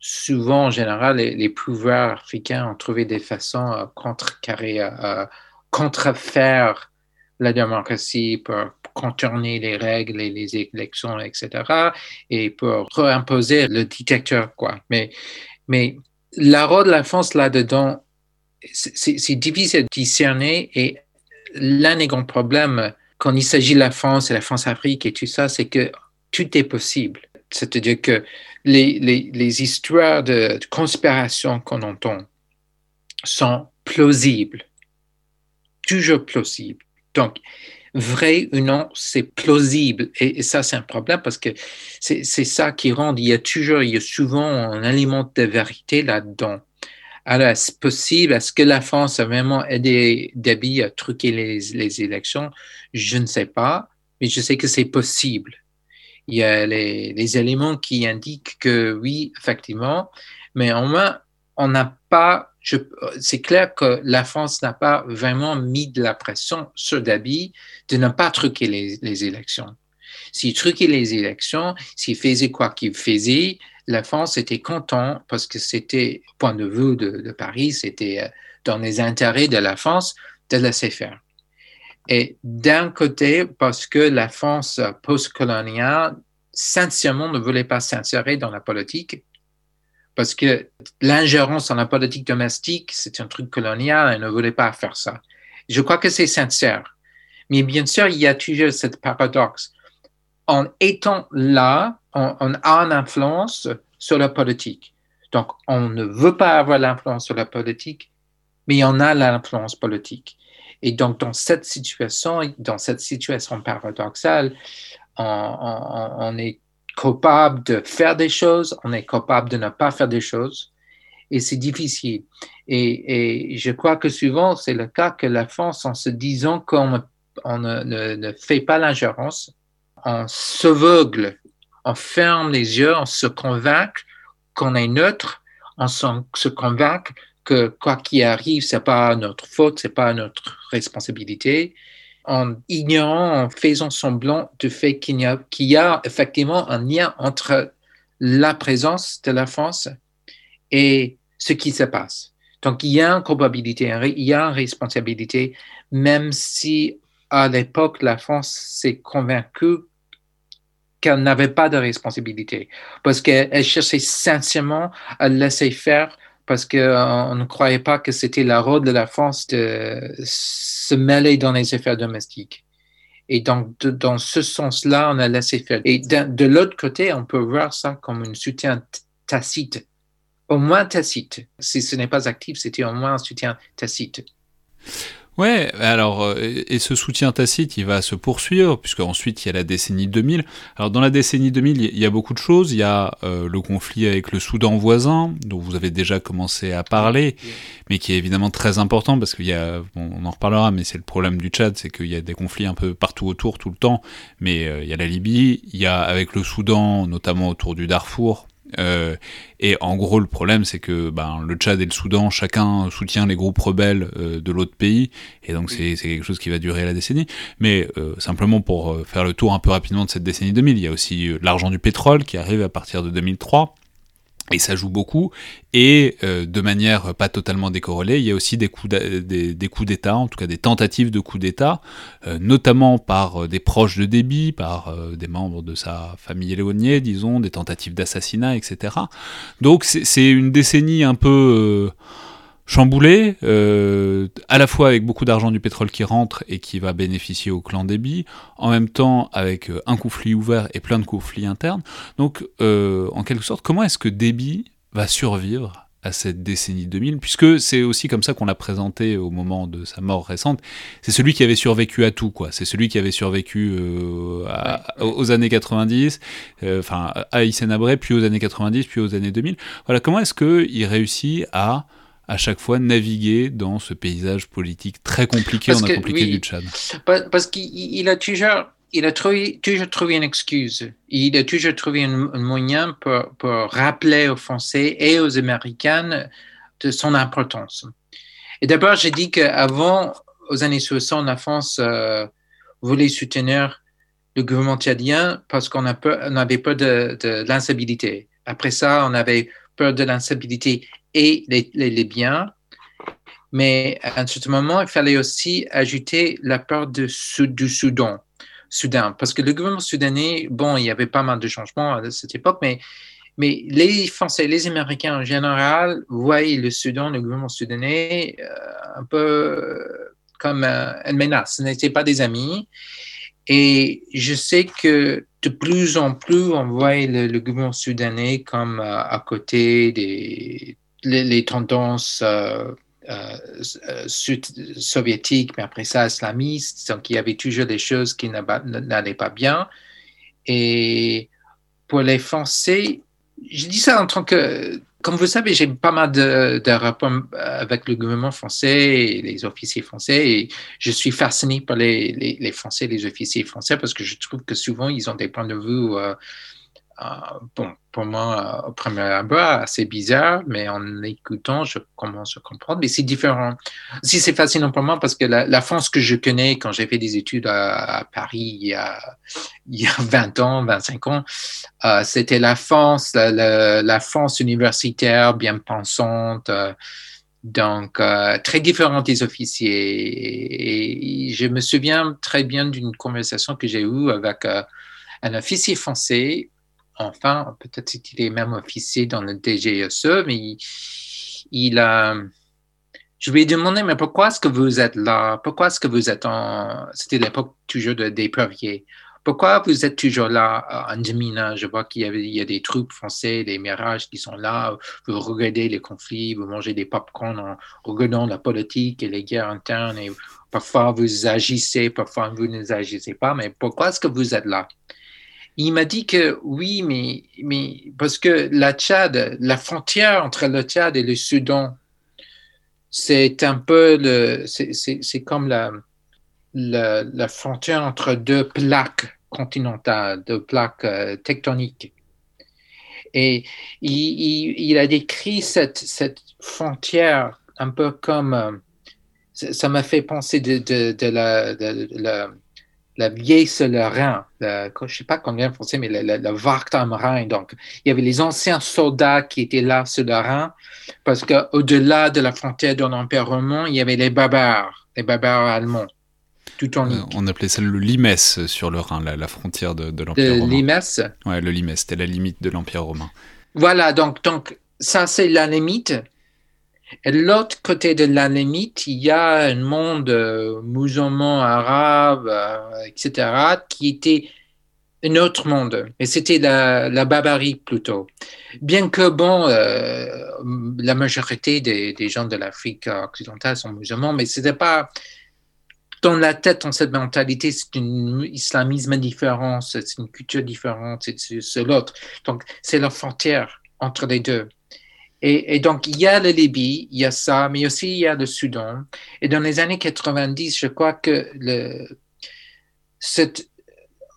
souvent en général, les, pouvoirs africains ont trouvé des façons à contrecarrer, à contrefaire la démocratie pour contourner les règles et les élections, etc., et pour réimposer le dictateur, quoi. Mais, mais la rôle de la France là-dedans, c'est difficile à discerner et l'un des grands problèmes quand il s'agit de la France et la France-Afrique et tout ça, c'est que tout est possible. C'est-à-dire que les, les, histoires de, de conspiration qu'on entend sont plausibles, toujours plausibles. Donc, vrai ou non, c'est plausible. Et, ça, c'est un problème parce que c'est ça qui rend, il y a toujours, il y a souvent un élément de vérité là-dedans. Alors, est-ce possible? Est-ce que la France a vraiment aidé Déby à truquer les, élections? Je ne sais pas, mais je sais que c'est possible. Il y a les, les, éléments qui indiquent que oui, effectivement, mais au moins, on n'a pas, c'est clair que la France n'a pas vraiment mis de la pression sur Dabi de ne pas truquer les, élections. S'il truquait les élections, s'il faisait quoi qu'il faisait, la France était content parce que c'était, point de vue de, Paris, c'était euh, dans les intérêts de la France de laisser faire. Et d'un côté, parce que la France postcoloniale, sincèrement, ne voulait pas s'insérer dans la politique, parce que l'ingérence dans la politique domestique, c'est un truc colonial, elle ne voulait pas faire ça. Je crois que c'est sincère. Mais bien sûr, il y a toujours cette paradoxe. En étant là, on, a une influence sur la politique. Donc, on ne veut pas avoir l'influence sur la politique, mais on a l'influence politique. Et donc, dans cette situation, dans cette situation paradoxale, on, est capable de faire des choses, on est capable de ne pas faire des choses, et c'est difficile. Et, je crois que souvent, c'est le cas que la France, en se disant qu'on on ne, ne, fait pas l'ingérence, on s'aveugle on ferme les yeux, on se convainc qu'on est neutre, on se convainc que quoi qu'il arrive, c'est pas notre faute, c'est pas notre responsabilité, en ignorant, en faisant semblant du fait qu'il y, a, effectivement un lien entre la présence de la France et ce qui se passe. Donc, il y a une probabilité, il y a une responsabilité, même si à l'époque, la France s'est convaincue qu'elle n'avait pas de responsabilité, parce qu'elle cherchait sincèrement à laisser faire, parce qu'on euh, ne croyait pas que c'était la rôle de la France de se mêler dans les affaires domestiques. Et donc, dans ce sens-là, on a laissé faire. Et de, l'autre côté, on peut voir ça comme un soutien tacite, au moins tacite. Si ce n'est pas actif, c'était au moins un soutien tacite. Ouais, alors, euh, et ce soutien tacite, il va se poursuivre, puisque ensuite il y a la décennie 2000. Alors, dans la décennie 2000, il y a beaucoup de choses. Il y a euh, le conflit avec le Soudan voisin, dont vous avez déjà commencé à parler, mais qui est évidemment très important, parce qu'il y a, on en reparlera, mais c'est le problème du Tchad, c'est qu'il y a des conflits un peu partout autour, tout le temps. Mais euh, il y a la Libye, il y a avec le Soudan, notamment autour du Darfour, euh, et en gros, le problème, c'est que ben, le Tchad et le Soudan, chacun soutient les groupes rebelles euh, de l'autre pays, et donc c'est quelque chose qui va durer la décennie. Mais euh, simplement pour faire le tour un peu rapidement de cette décennie 2000, il y a aussi l'argent du pétrole qui arrive à partir de 2003 et ça joue beaucoup, et euh, de manière pas totalement décorrélée, il y a aussi des coups d'État, en tout cas des tentatives de coups d'État, euh, notamment par euh, des proches de Déby, par des membres de sa famille éloignée, disons, des tentatives d'assassinat, etc. Donc c'est une décennie un peu chamboulé, euh, à la fois avec beaucoup d'argent du pétrole qui rentre et qui va bénéficier au clan Déby, en même temps avec euh, un conflit ouvert et plein de conflits internes. Donc, euh, en quelque sorte, comment est-ce que Déby va survivre à cette décennie 2000, puisque c'est aussi comme ça qu'on l'a présenté au moment de sa mort récente. C'est celui qui avait survécu à tout, quoi. C'est celui qui avait survécu aux années 90, enfin à Hissène puis aux années 90, puis aux années 2000. Voilà, comment est-ce qu'il réussit à à chaque fois naviguer dans ce paysage politique très compliqué, en compliqué du Tchad Parce qu'il a toujours, il a trouvé, toujours trouvé une excuse. Il a toujours trouvé un, moyen pour, pour, rappeler aux Français et aux Américains de son importance. Et d'abord, j'ai dit qu'avant, aux années 60, la France euh, voulait soutenir le gouvernement tchadien parce qu'on avait peur de, de l'instabilité. Après ça, on avait peur de l'instabilité et les, les, biens. Mais à un certain moment, il fallait aussi ajouter la peur de, du Soudan. Soudan, parce que le gouvernement soudanais, bon, il y avait pas mal de changements à cette époque, mais, mais les Français, les Américains en général, voyaient le Soudan, le gouvernement soudanais, euh, un peu comme euh, une menace. Ce n'étaient pas des amis. Et je sais que de plus en plus, on voit le, gouvernement soudanais comme euh, à côté des les, tendances euh, euh, soviétiques, mais après ça islamistes. Donc il y avait toujours des choses qui n'allaient pas bien. Et pour les Français, je dis ça en tant que comme vous savez, j'ai pas mal de, rapports avec le gouvernement français et les officiers français et je suis fasciné par les, Français, les officiers français parce que je trouve que souvent ils ont des points de vue euh, euh, bon, pour moi, au premier abord, assez bizarre, mais en écoutant, je commence à comprendre. Mais c'est différent. Si c'est fascinant pour moi parce que la, France que je connais quand j'ai fait des études à, Paris il y, a, il y, a, 20 ans, 25 ans, euh, c'était la France, la, France universitaire, bien pensante. Euh, donc, très différente des officiers. Et, je me souviens très bien d'une conversation que j'ai eue avec un officier français enfin, peut-être qu'il est même officier dans le DGSE, mais il, a. Je lui ai demandé, mais pourquoi est-ce que vous êtes là? Pourquoi est-ce que vous êtes en. C'était l'époque toujours de, des Pourquoi vous êtes toujours là? En Demina? Je vois qu'il y, avait, il y a des troupes français, des mirages qui sont là. Vous regardez les conflits, vous mangez des pop-corn en regardant la politique et les guerres internes. Et parfois vous agissez, parfois vous ne agissez pas. Mais pourquoi est-ce que vous êtes là? Il m'a dit que oui, mais, mais parce que la Tchad, la frontière entre le Tchad et le Soudan, c'est un peu le, c'est comme la, la, frontière entre deux plaques continentales, deux plaques euh, tectoniques. Et il, il, a décrit cette, cette frontière un peu comme, euh, ça m'a fait penser de, de, la la vieille Solarin, je ne sais pas combien français, mais le, le, le Donc, il y avait les anciens soldats qui étaient là sur le Rhin, parce qu'au-delà de la frontière de l'Empire romain, il y avait les barbares, les barbares allemands. Tout en euh, on appelait ça le Limès sur le Rhin, la, frontière de, de l'Empire romain. Le Limès Ouais, le Limès, c'était la limite de l'Empire romain. Voilà, donc, donc ça c'est la limite. Et l'autre côté de la limite, il y a un monde euh, musulman, arabe, euh, etc., qui était un autre monde. Et c'était la, la, barbarie plutôt. Bien que, bon, euh, la majorité des, gens de l'Afrique occidentale sont musulmans, mais c'était pas dans la tête, dans cette mentalité, c'est un islamisme différent, c'est une culture différente, c'est l'autre. Donc, c'est la frontière entre les deux. Et, donc, il y a la Libye, il y a ça, mais aussi il y a le Soudan. Et dans les années 90, je crois que cette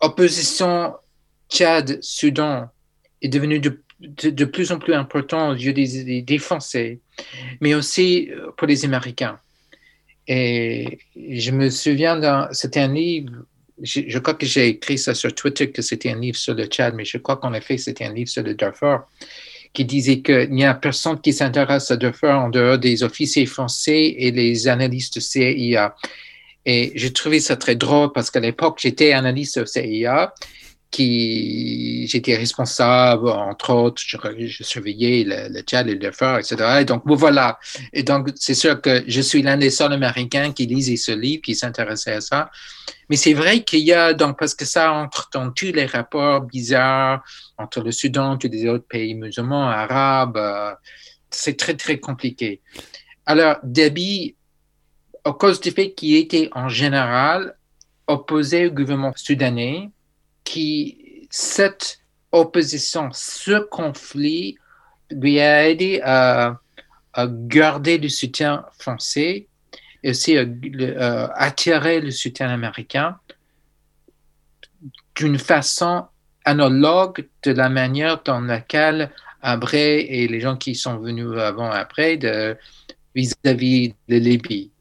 opposition Tchad-Soudan est devenue de, de, plus en plus importante aux yeux des, des, Français, mais aussi euh, pour les Américains. Et je me souviens, c'était un livre, je, je, crois que j'ai écrit ça sur Twitter, que c'était un livre sur le Tchad, mais je crois qu'en effet, c'était un livre sur le Darfur qui disait qu'il n'y a personne qui s'intéresse à Darfur en dehors des officiers français et les analystes CIA. Et j'ai trouvé ça très drôle parce qu'à l'époque, j'étais analyste au CIA qui j'étais responsable, entre autres, je, surveillais le, Tchad et le Darfur, etc. Et donc, voilà. Et donc, c'est sûr que je suis l'un des seuls Américains qui lisait ce livre, qui s'intéressait à ça. Mais c'est vrai qu'il y a, donc, parce que ça entre dans tous les rapports bizarres entre le Soudan et les autres pays musulmans, arabes, euh, c'est très, très compliqué. Alors, Déby, à cause du fait qu'il était en général opposé au gouvernement soudanais, qui, cette opposition, ce conflit lui a aidé à, à garder le soutien français et aussi euh, attirer le soutien américain d'une façon analogue de la manière dans laquelle Abré et les gens qui sont venus avant après de vis-à-vis de Libye.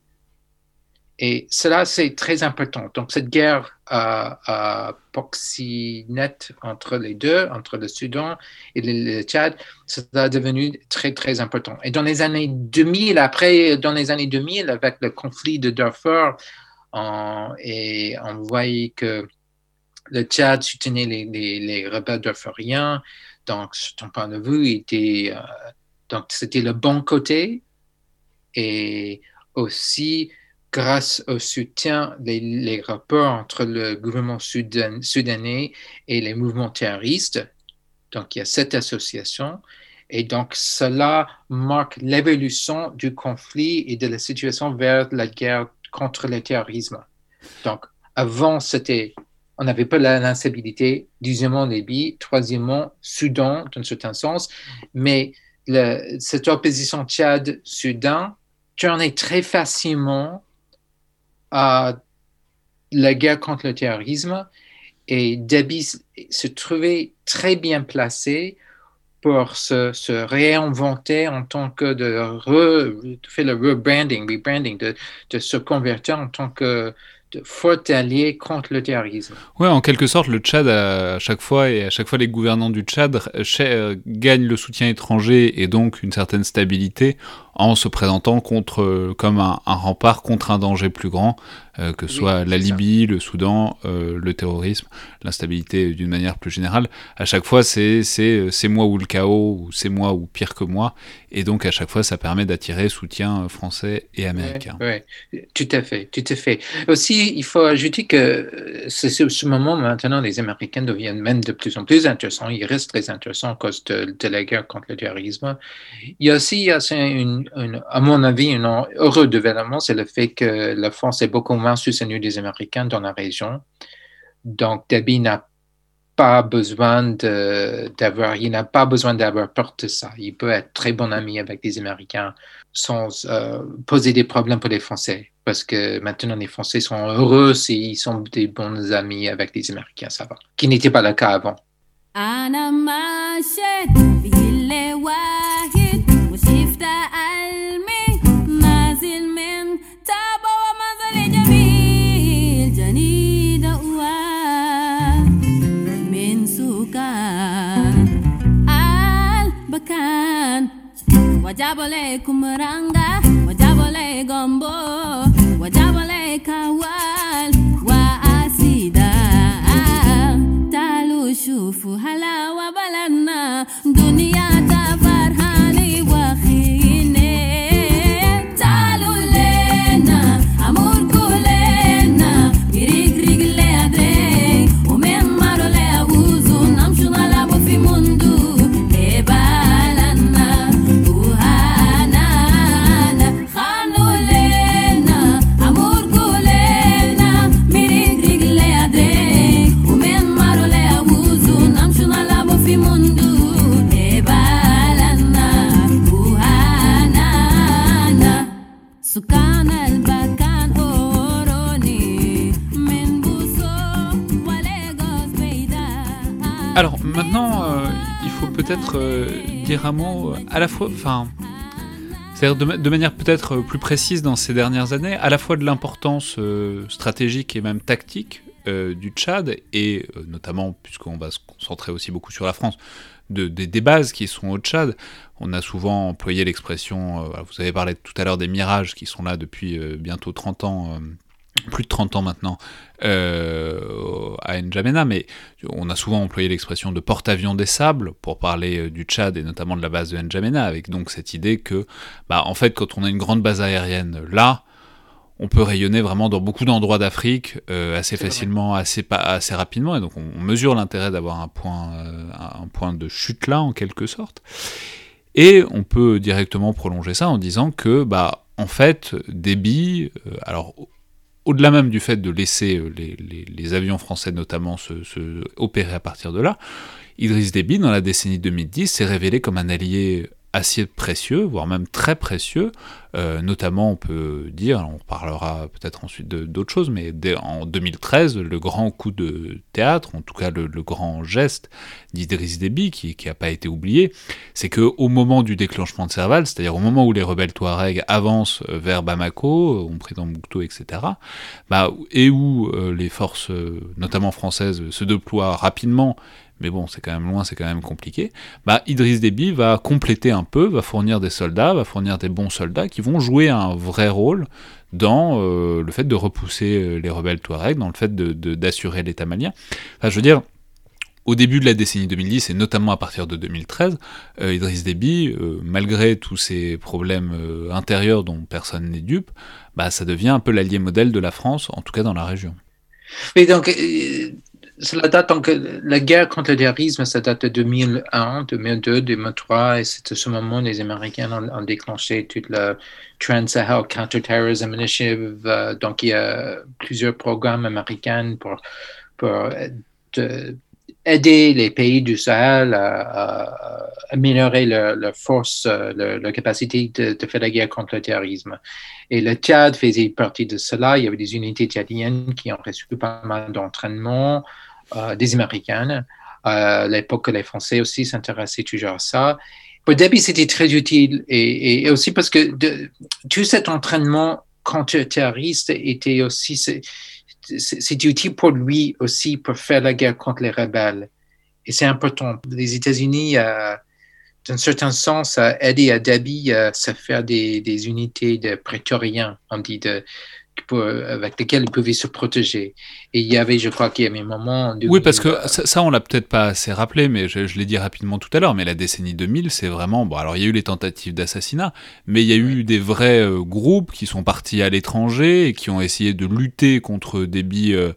Et cela, c'est très important. Donc, cette guerre à proxinette entre les deux, entre le Soudan et le, Tchad, ça a devenu très, très important. Et dans les années 2000, après, dans les années 2000, avec le conflit de Darfur, on, et on voyait que le Tchad soutenait les, les, les rebelles darfuriens. Donc, ton point de vue, était, euh, donc c'était le bon côté. Et aussi, grâce au soutien des rapports entre le gouvernement soudanais et les mouvements terroristes. Donc, il y a cette association. Et donc, cela marque l'évolution du conflit et de la situation vers la guerre contre le terrorisme. Donc, avant, c'était, on n'avait pas l'instabilité. Deuxièmement, Libye. Troisièmement, Soudan, dans un certain sens. Mais cette opposition Tchad-Soudan tournait très facilement à la guerre contre le terrorisme et Déby se trouvait très bien placé pour se, réinventer en tant que de, re, faire le rebranding, rebranding, de, de se convertir en tant que de fort allié contre le terrorisme. Ouais, en quelque sorte, le Tchad, à chaque fois, et à chaque fois, les gouvernants du Tchad euh, gagnent le soutien étranger et donc une certaine stabilité en se présentant contre, euh, comme un, rempart contre un danger plus grand, euh, que ce soit la Libye, le Soudan, euh, le terrorisme, l'instabilité d'une manière plus générale. À chaque fois, c'est c'est moi ou le chaos, ou c'est moi ou pire que moi, et donc à chaque fois, ça permet d'attirer soutien français et américain. Oui, tout à fait, tout à fait. Aussi, il faut ajouter que c'est ce moment maintenant, les Américains deviennent même de plus en plus intéressants. Ils restent très intéressants à cause de, de la guerre contre le terrorisme. Il y a aussi il y a une, à mon avis, un heureux développement, c'est le fait que la France est beaucoup moins soutenue des Américains dans la région. Donc, Debbie n'a pas besoin d'avoir, il n'a pas besoin d'avoir peur de ça. Il peut être très bon ami avec des Américains sans euh, poser des problèmes pour les Français. Parce que maintenant, les Français sont heureux s'ils sont des bons amis avec les Américains, ça va. Qui n'était pas le cas avant. Moja kumaranga, kummerangga, gombo. Peut-être euh, dire un mot à la fois, enfin, c'est-à-dire de, manière peut-être plus précise dans ces dernières années, à la fois de l'importance euh, stratégique et même tactique du Tchad, et notamment, puisqu'on va se concentrer aussi beaucoup sur la France, de, des bases qui sont au Tchad. On a souvent employé l'expression, vous avez parlé tout à l'heure des mirages qui sont là depuis bientôt 30 ans plus de 30 ans maintenant euh, à N'Djamena, mais on a souvent employé l'expression de porte-avions des sables pour parler euh, du Tchad et notamment de la base de N'Djamena, avec donc cette idée que, bah, en fait, quand on a une grande base aérienne là, on peut rayonner vraiment dans beaucoup d'endroits d'Afrique euh, assez facilement, assez, assez rapidement, et donc on, mesure l'intérêt d'avoir un point, un point de chute là, en quelque sorte. Et on peut directement prolonger ça en disant que, bah, en fait, débit, alors au-delà même du fait de laisser euh, les, avions français notamment se, opérer à partir de là, Idriss Déby, dans la décennie 2010, s'est révélé comme un allié assez précieux, voire même très précieux. Euh, notamment, on peut dire, on parlera peut-être ensuite d'autres choses, mais en 2013, le grand coup de théâtre, en tout cas le, grand geste d'Idriss Déby, qui n'a pas été oublié, c'est qu'au moment du déclenchement de Serval, c'est-à-dire au moment où les rebelles Touareg avancent vers Bamako, ont pris dans Moukto, etc., bah, et où euh, les forces, notamment françaises, se déploient rapidement, mais bon, c'est quand même loin, c'est quand même compliqué, bah, Idriss Déby va compléter un peu, va fournir des soldats, va fournir des bons soldats qui vont jouer un vrai rôle dans euh, le fait de repousser euh, les rebelles Touareg, dans le fait d'assurer de, l'État malien. Enfin, je veux dire, au début de la décennie 2010 et notamment à partir de 2013, euh, Idriss Déby, malgré tous ces problèmes intérieurs dont personne n'est dupe, bah, ça devient un peu l'allié modèle de la France, en tout cas dans la région. Mais donc, cela date donc, la guerre contre le terrorisme, ça date de 2001, 2002, 2003, et c'est à ce moment les Américains ont, déclenché toute la Trans-Sahel Counterterrorism Initiative. Euh, donc, il y a plusieurs programmes américains pour, pour aider les pays du Sahel à, améliorer leur, force, leur, capacité de, faire la guerre contre le terrorisme. Et le Tchad faisait partie de cela. Il y avait des unités tchadiennes qui ont reçu pas mal d'entraînement, des Américaines. à l'époque, les Français aussi s'intéressaient toujours à ça. Pour Debbie, c'était très utile et, aussi parce que tout cet entraînement contre-terroriste était aussi, c'est utile pour lui aussi pour faire la guerre contre les rebelles. Et c'est important. Les États-Unis, euh, d'un certain sens, a aidé à Dabi à se faire des, unités de prétoriens, on dit, avec lesquels ils pouvaient se protéger. Et il y avait, je crois qu'il y avait un moment... Oui, parce que ça, on l'a peut-être pas assez rappelé, mais je, l'ai dit rapidement tout à l'heure, mais la décennie 2000, c'est vraiment... Bon, alors il y a eu les tentatives d'assassinat, mais il y a eu des vrais euh, groupes qui sont partis à l'étranger et qui ont essayé de lutter contre des billes... Euh,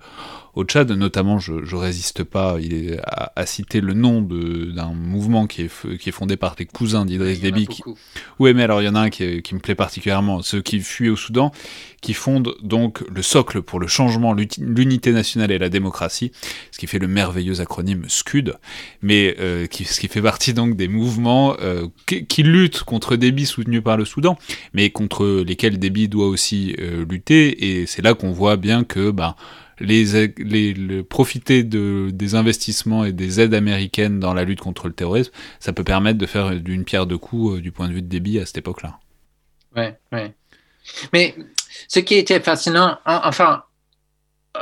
au Tchad, notamment, je, ne résiste pas il est, à, citer le nom d'un mouvement qui est, qui est fondé par les cousins d'Idriss Déby. Oui, mais alors il y en a un qui, qui, me plaît particulièrement, ceux qui fuient au Soudan, qui fondent donc le socle pour le changement, l'unité nationale et la démocratie, ce qui fait le merveilleux acronyme SCUD, mais euh, qui, ce qui fait partie donc des mouvements euh, qui, luttent contre Déby soutenu par le Soudan, mais contre lesquels Déby doit aussi euh, lutter, et c'est là qu'on voit bien que ben, profiter de, des investissements et des aides américaines dans la lutte contre le terrorisme, ça peut permettre de faire d'une pierre deux coups euh, du point de vue de débit à cette époque-là. Oui, oui. Mais ce qui était fascinant, enfin, euh,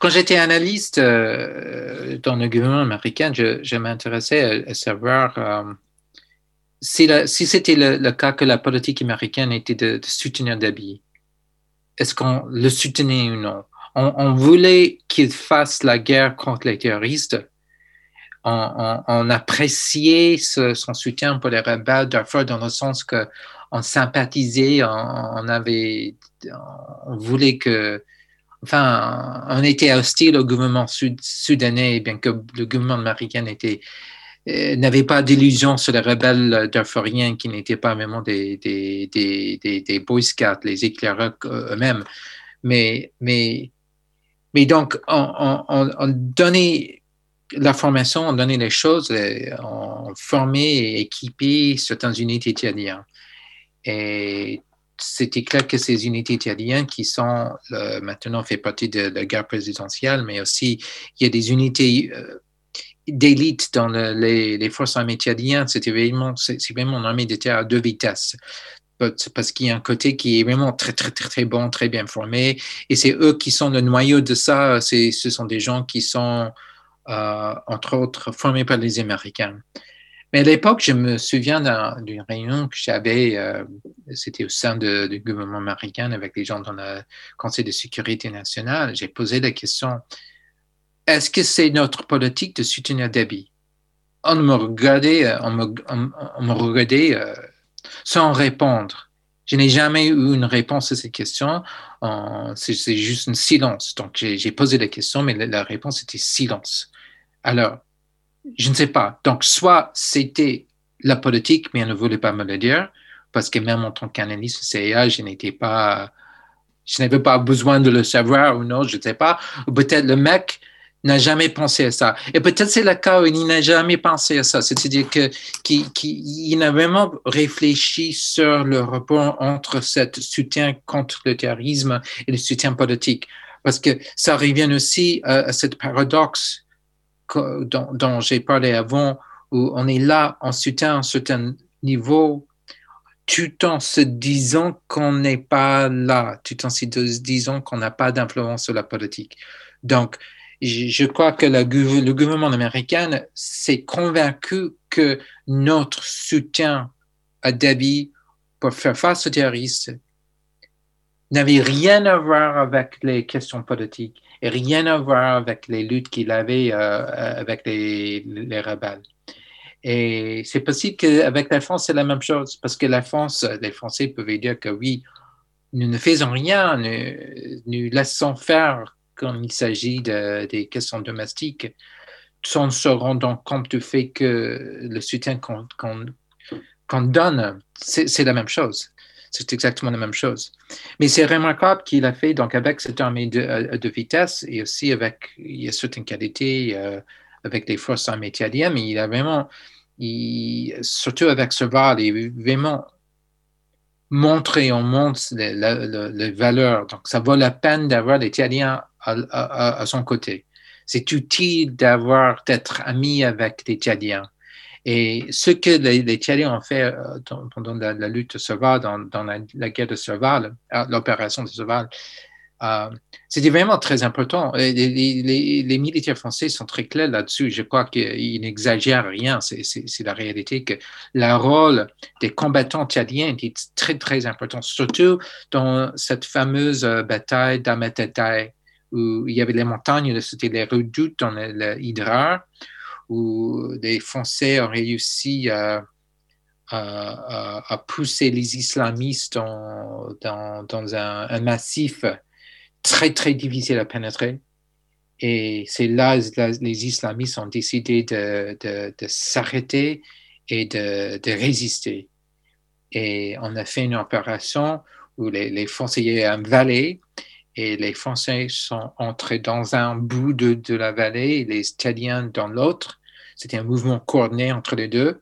quand j'étais analyste euh, dans le gouvernement américain, je, m'intéressais à, savoir si, si c'était le, cas que la politique américaine était de, de soutenir Dabi est-ce qu'on le soutenait ou non? On, voulait qu'il fasse la guerre contre les terroristes. On, appréciait son soutien pour les rebelles Darfur dans le sens que on sympathisait, on, avait, on voulait que, enfin, on était hostile au gouvernement sud, soudanais, bien que le gouvernement américain euh, n'avait pas d'illusion sur les rebelles darfuriens qui n'étaient pas vraiment des, des, des, Boy Scouts, les éclaireurs eux-mêmes. Mais, mais, mais donc, on, on, donnait la formation, on donnait les choses, on formait et équipait certaines unités tchadiennes. Et c'était clair que ces unités tchadiennes qui sont euh, maintenant fait partie de la guerre présidentielle, mais aussi il y a des unités euh, d'élite dans les, forces armées tchadiennes, c'était vraiment, c'est vraiment une armée d'État à deux vitesses. Parce qu'il y a un côté qui est vraiment très, très, très, très bon, très bien formé. Et c'est eux qui sont le noyau de ça. Ce sont des gens qui sont, euh, entre autres, formés par les Américains. Mais à l'époque, je me souviens d'une réunion que j'avais, euh, c'était au sein du gouvernement américain avec les gens dans le Conseil de sécurité nationale. J'ai posé la question est-ce que c'est notre politique de soutenir Déby On me regardait, euh, on me, regardait sans répondre. Je n'ai jamais eu une réponse à cette question. C'est juste un silence. Donc, j'ai posé la question, mais la, réponse était silence. Alors, je ne sais pas. Donc, soit c'était la politique, mais on ne voulait pas me le dire, parce que même en tant qu'analyste CIA, je n'étais pas, je n'avais pas besoin de le savoir ou non, je ne sais pas. Peut-être le mec n'a jamais pensé à ça. Et peut-être c'est le cas où il n'a jamais pensé à ça. C'est-à-dire que qu'il n'a vraiment réfléchi sur le rapport entre ce soutien contre le terrorisme et le soutien politique. Parce que ça revient aussi à, cette paradoxe dont, dont j'ai parlé avant, où on est là en soutien à un certain niveau tout en se disant qu'on n'est pas là, tout en se disant qu'on n'a pas d'influence sur la politique. Donc, je crois que le, gouvernement américain s'est convaincu que notre soutien à Dabi pour faire face aux terroristes n'avait rien à voir avec les questions politiques et rien à voir avec les luttes qu'il avait euh, avec les, les rebelles. Et c'est possible qu'avec la France, c'est la même chose, parce que la France, les Français pouvaient dire que oui, nous ne faisons rien, nous laissons faire quand il s'agit de, des questions domestiques, sans se rendant compte du fait que le soutien qu'on donne, c'est la même chose. c'est exactement la même chose. Mais c'est remarquable qu'il a fait donc avec cette armée de, euh, de, vitesse et aussi avec il y a certaines qualités euh, avec les forces armées italiennes, mais il a vraiment, surtout avec Serval, il a vraiment montré, on montre les, valeurs. Donc ça vaut la peine d'avoir les Italiens à, son côté. C'est utile d'avoir d'être ami avec les Italiens et ce que les, Tchadiens ont fait euh, pendant la, lutte Serval, dans, dans la, guerre de Serval, euh, l'opération de Serval, euh, c'était vraiment très important. Les, les, militaires français sont très clairs là-dessus. Je crois qu'ils n'exagèrent rien. C'est la réalité que le rôle des combattants tchadiens est très, très important, surtout dans cette fameuse bataille d'Ametetai, où il y avait les montagnes, c'était les redoutes dans l'Hydra, où les Français ont réussi à, à, pousser les islamistes dans, dans, un, massif très, très difficile à pénétrer. Et c'est là que les islamistes ont décidé de, de, s'arrêter et de, de, résister. Et on a fait une opération où les, les Français, il y a un vallée et les Français sont entrés dans un bout de, de la vallée les Tchadiens dans l'autre. C'était un mouvement coordonné entre les deux.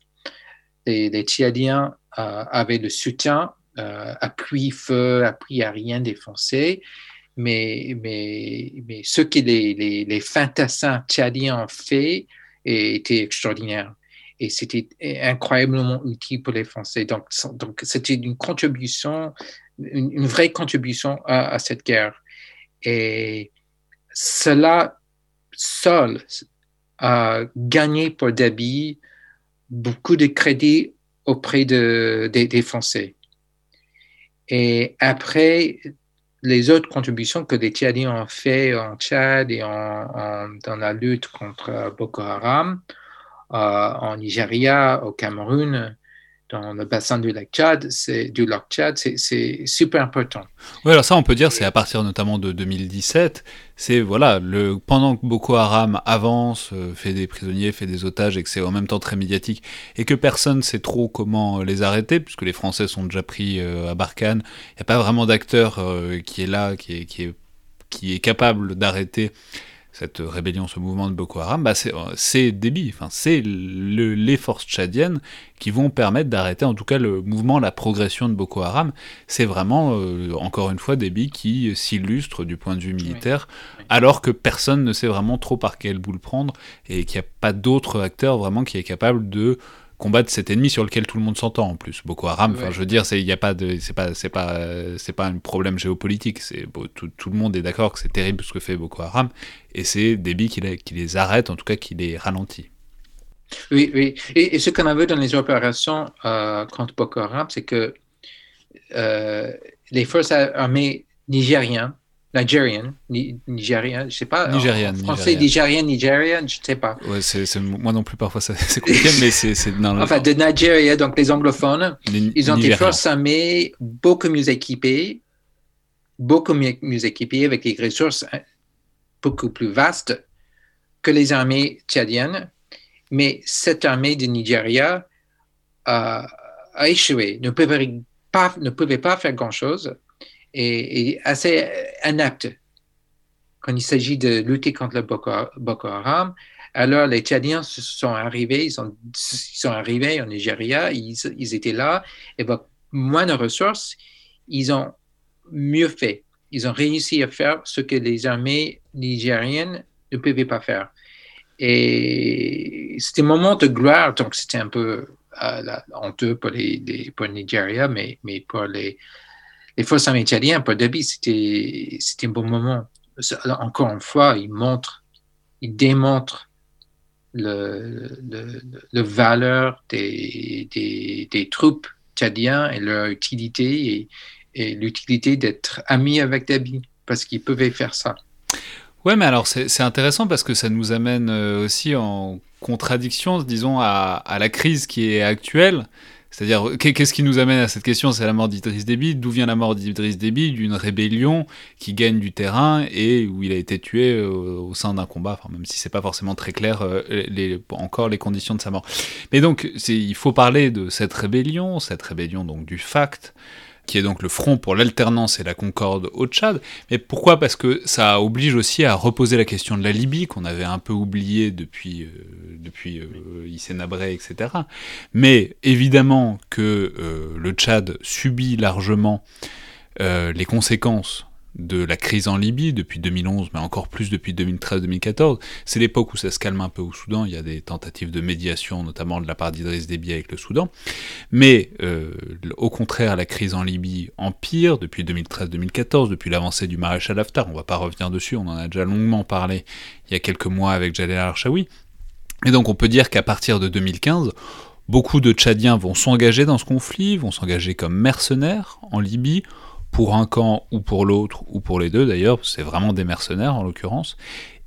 Et les Tchadiens euh, avaient le soutien, euh, appui feu, appui aérien des Français. Mais, mais, mais ce que les, les, fantassins tchadiens ont fait était extraordinaire et c'était incroyablement utile pour les Français. Donc, donc c'était une contribution, une, vraie contribution à, à, cette guerre. Et cela seul a gagné pour Dabi beaucoup de crédit auprès de, des Français. Et après, les autres contributions que les Tchadiens ont fait en Tchad et en, dans la lutte contre Boko Haram, euh, en Nigeria, au Cameroun, dans le bassin du lac Tchad, c'est du lac Tchad, c'est super important. Oui, alors ça, on peut dire, c'est à partir notamment de 2017. C'est voilà, pendant que Boko Haram avance, euh, fait des prisonniers, fait des otages, et que c'est en même temps très médiatique, et que personne ne sait trop comment les arrêter, puisque les Français sont déjà pris euh, à Barkhane. Il n'y a pas vraiment d'acteur euh, qui est là, qui est capable d'arrêter cette rébellion, ce mouvement de Boko Haram, bah c'est débit, enfin, c'est le, les forces tchadiennes qui vont permettre d'arrêter en tout cas le mouvement, la progression de Boko Haram. C'est vraiment, euh, encore une fois, débit qui s'illustre du point de vue militaire, alors que personne ne sait vraiment trop par quel bout le prendre, et qu'il n'y a pas d'autre acteur vraiment qui est capable de combattre cet ennemi sur lequel tout le monde s'entend en plus. Boko Haram, enfin, je veux dire, il n'y a pas de, c'est pas, c'est pas, c'est pas un problème géopolitique. C'est tout, tout, le monde est d'accord que c'est terrible ce que fait Boko Haram, et c'est Déby qui, qui, les arrête, en tout cas qui les ralentit. Oui, oui. Et, ce qu'on a vu dans les opérations euh, contre Boko Haram, c'est que euh, les forces armées nigériennes Nigérian, Nigérian, je sais pas. Nigérian, français, Nigérian, Nigérian, je sais pas. Ouais, c'est, moi non plus, parfois, c'est compliqué, mais c'est. Enfin, de Nigeria, donc les anglophones, ils ont des forces armées beaucoup mieux équipées, beaucoup mieux équipées, avec des ressources hein, beaucoup plus vastes que les armées tchadiennes. Mais cette armée de Nigeria a, a échoué, ne pouvait pas, ne pouvait pas faire grand-chose est, assez inapte quand il s'agit de lutter contre le Boko, Haram. Alors, les Tchadiens sont arrivés, ils sont, arrivés en Nigeria, ils, étaient là, et avec moins de ressources, ils ont mieux fait. Ils ont réussi à faire ce que les armées nigériennes ne pouvaient pas faire. Et c'était un moment de gloire, donc c'était un peu euh, honteux pour, les, pour le Nigeria, mais, mais pour les, les forces armées italiennes, pour débit, c'était, un bon moment. Encore une fois, il montre, il démontre le, le, le valeur des, des, des, troupes tchadiennes et leur utilité et, et l'utilité d'être amis avec Dabi parce qu'ils pouvaient faire ça. Ouais, mais alors c'est, c'est intéressant parce que ça nous amène euh, aussi en contradiction, disons, à, à la crise qui est actuelle. C'est-à-dire, qu'est-ce qui nous amène à cette question? C'est la mort d'Idriss Déby. D'où vient la mort d'Idriss Déby? D'une rébellion qui gagne du terrain et où il a été tué euh, au, sein d'un combat, enfin, même si c'est pas forcément très clair euh, encore les conditions de sa mort. Mais donc, il faut parler de cette rébellion, cette rébellion donc du fact, qui est donc le Front pour l'alternance et la concorde au Tchad. Mais pourquoi? Parce que ça oblige aussi à reposer la question de la Libye, qu'on avait un peu oublié depuis, euh, depuis euh, etc. Mais évidemment que euh, le Tchad subit largement euh, les conséquences de la crise en Libye depuis 2011, mais encore plus depuis 2013-2014. C'est l'époque où ça se calme un peu au Soudan. Il y a des tentatives de médiation, notamment de la part d'Idriss Déby avec le Soudan. Mais euh, au contraire, la crise en Libye empire depuis 2013-2014, depuis l'avancée du maréchal Haftar. On ne va pas revenir dessus, on en a déjà longuement parlé il y a quelques mois avec Jalel Archaoui. Et donc on peut dire qu'à partir de 2015, beaucoup de Tchadiens vont s'engager dans ce conflit, vont s'engager comme mercenaires en Libye, pour un camp ou pour l'autre, ou pour les deux d'ailleurs, c'est vraiment des mercenaires en l'occurrence,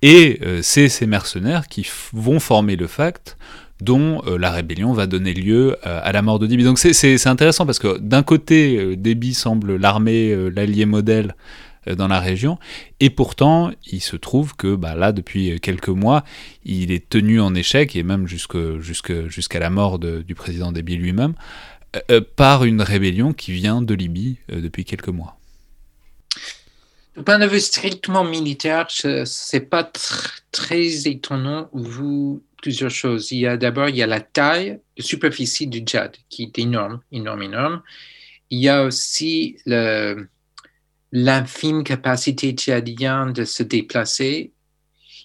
et euh, c'est ces mercenaires qui vont former le FACT dont euh, la rébellion va donner lieu euh, à la mort de Déby. Donc c'est intéressant parce que d'un côté, Déby semble l'armée, l'allié modèle dans la région, et pourtant il se trouve que bah, là, depuis quelques mois, il est tenu en échec, et même jusqu'à la mort du président Déby lui-même, euh, par une rébellion qui vient de Libye euh, depuis quelques mois. Du point de vue strictement militaire, c'est pas très étonnant vu plusieurs choses. Il y a d'abord il y a la taille, la superficie du Tchad qui est énorme, énorme, énorme. Il y a aussi l'infime capacité tchadienne de se déplacer.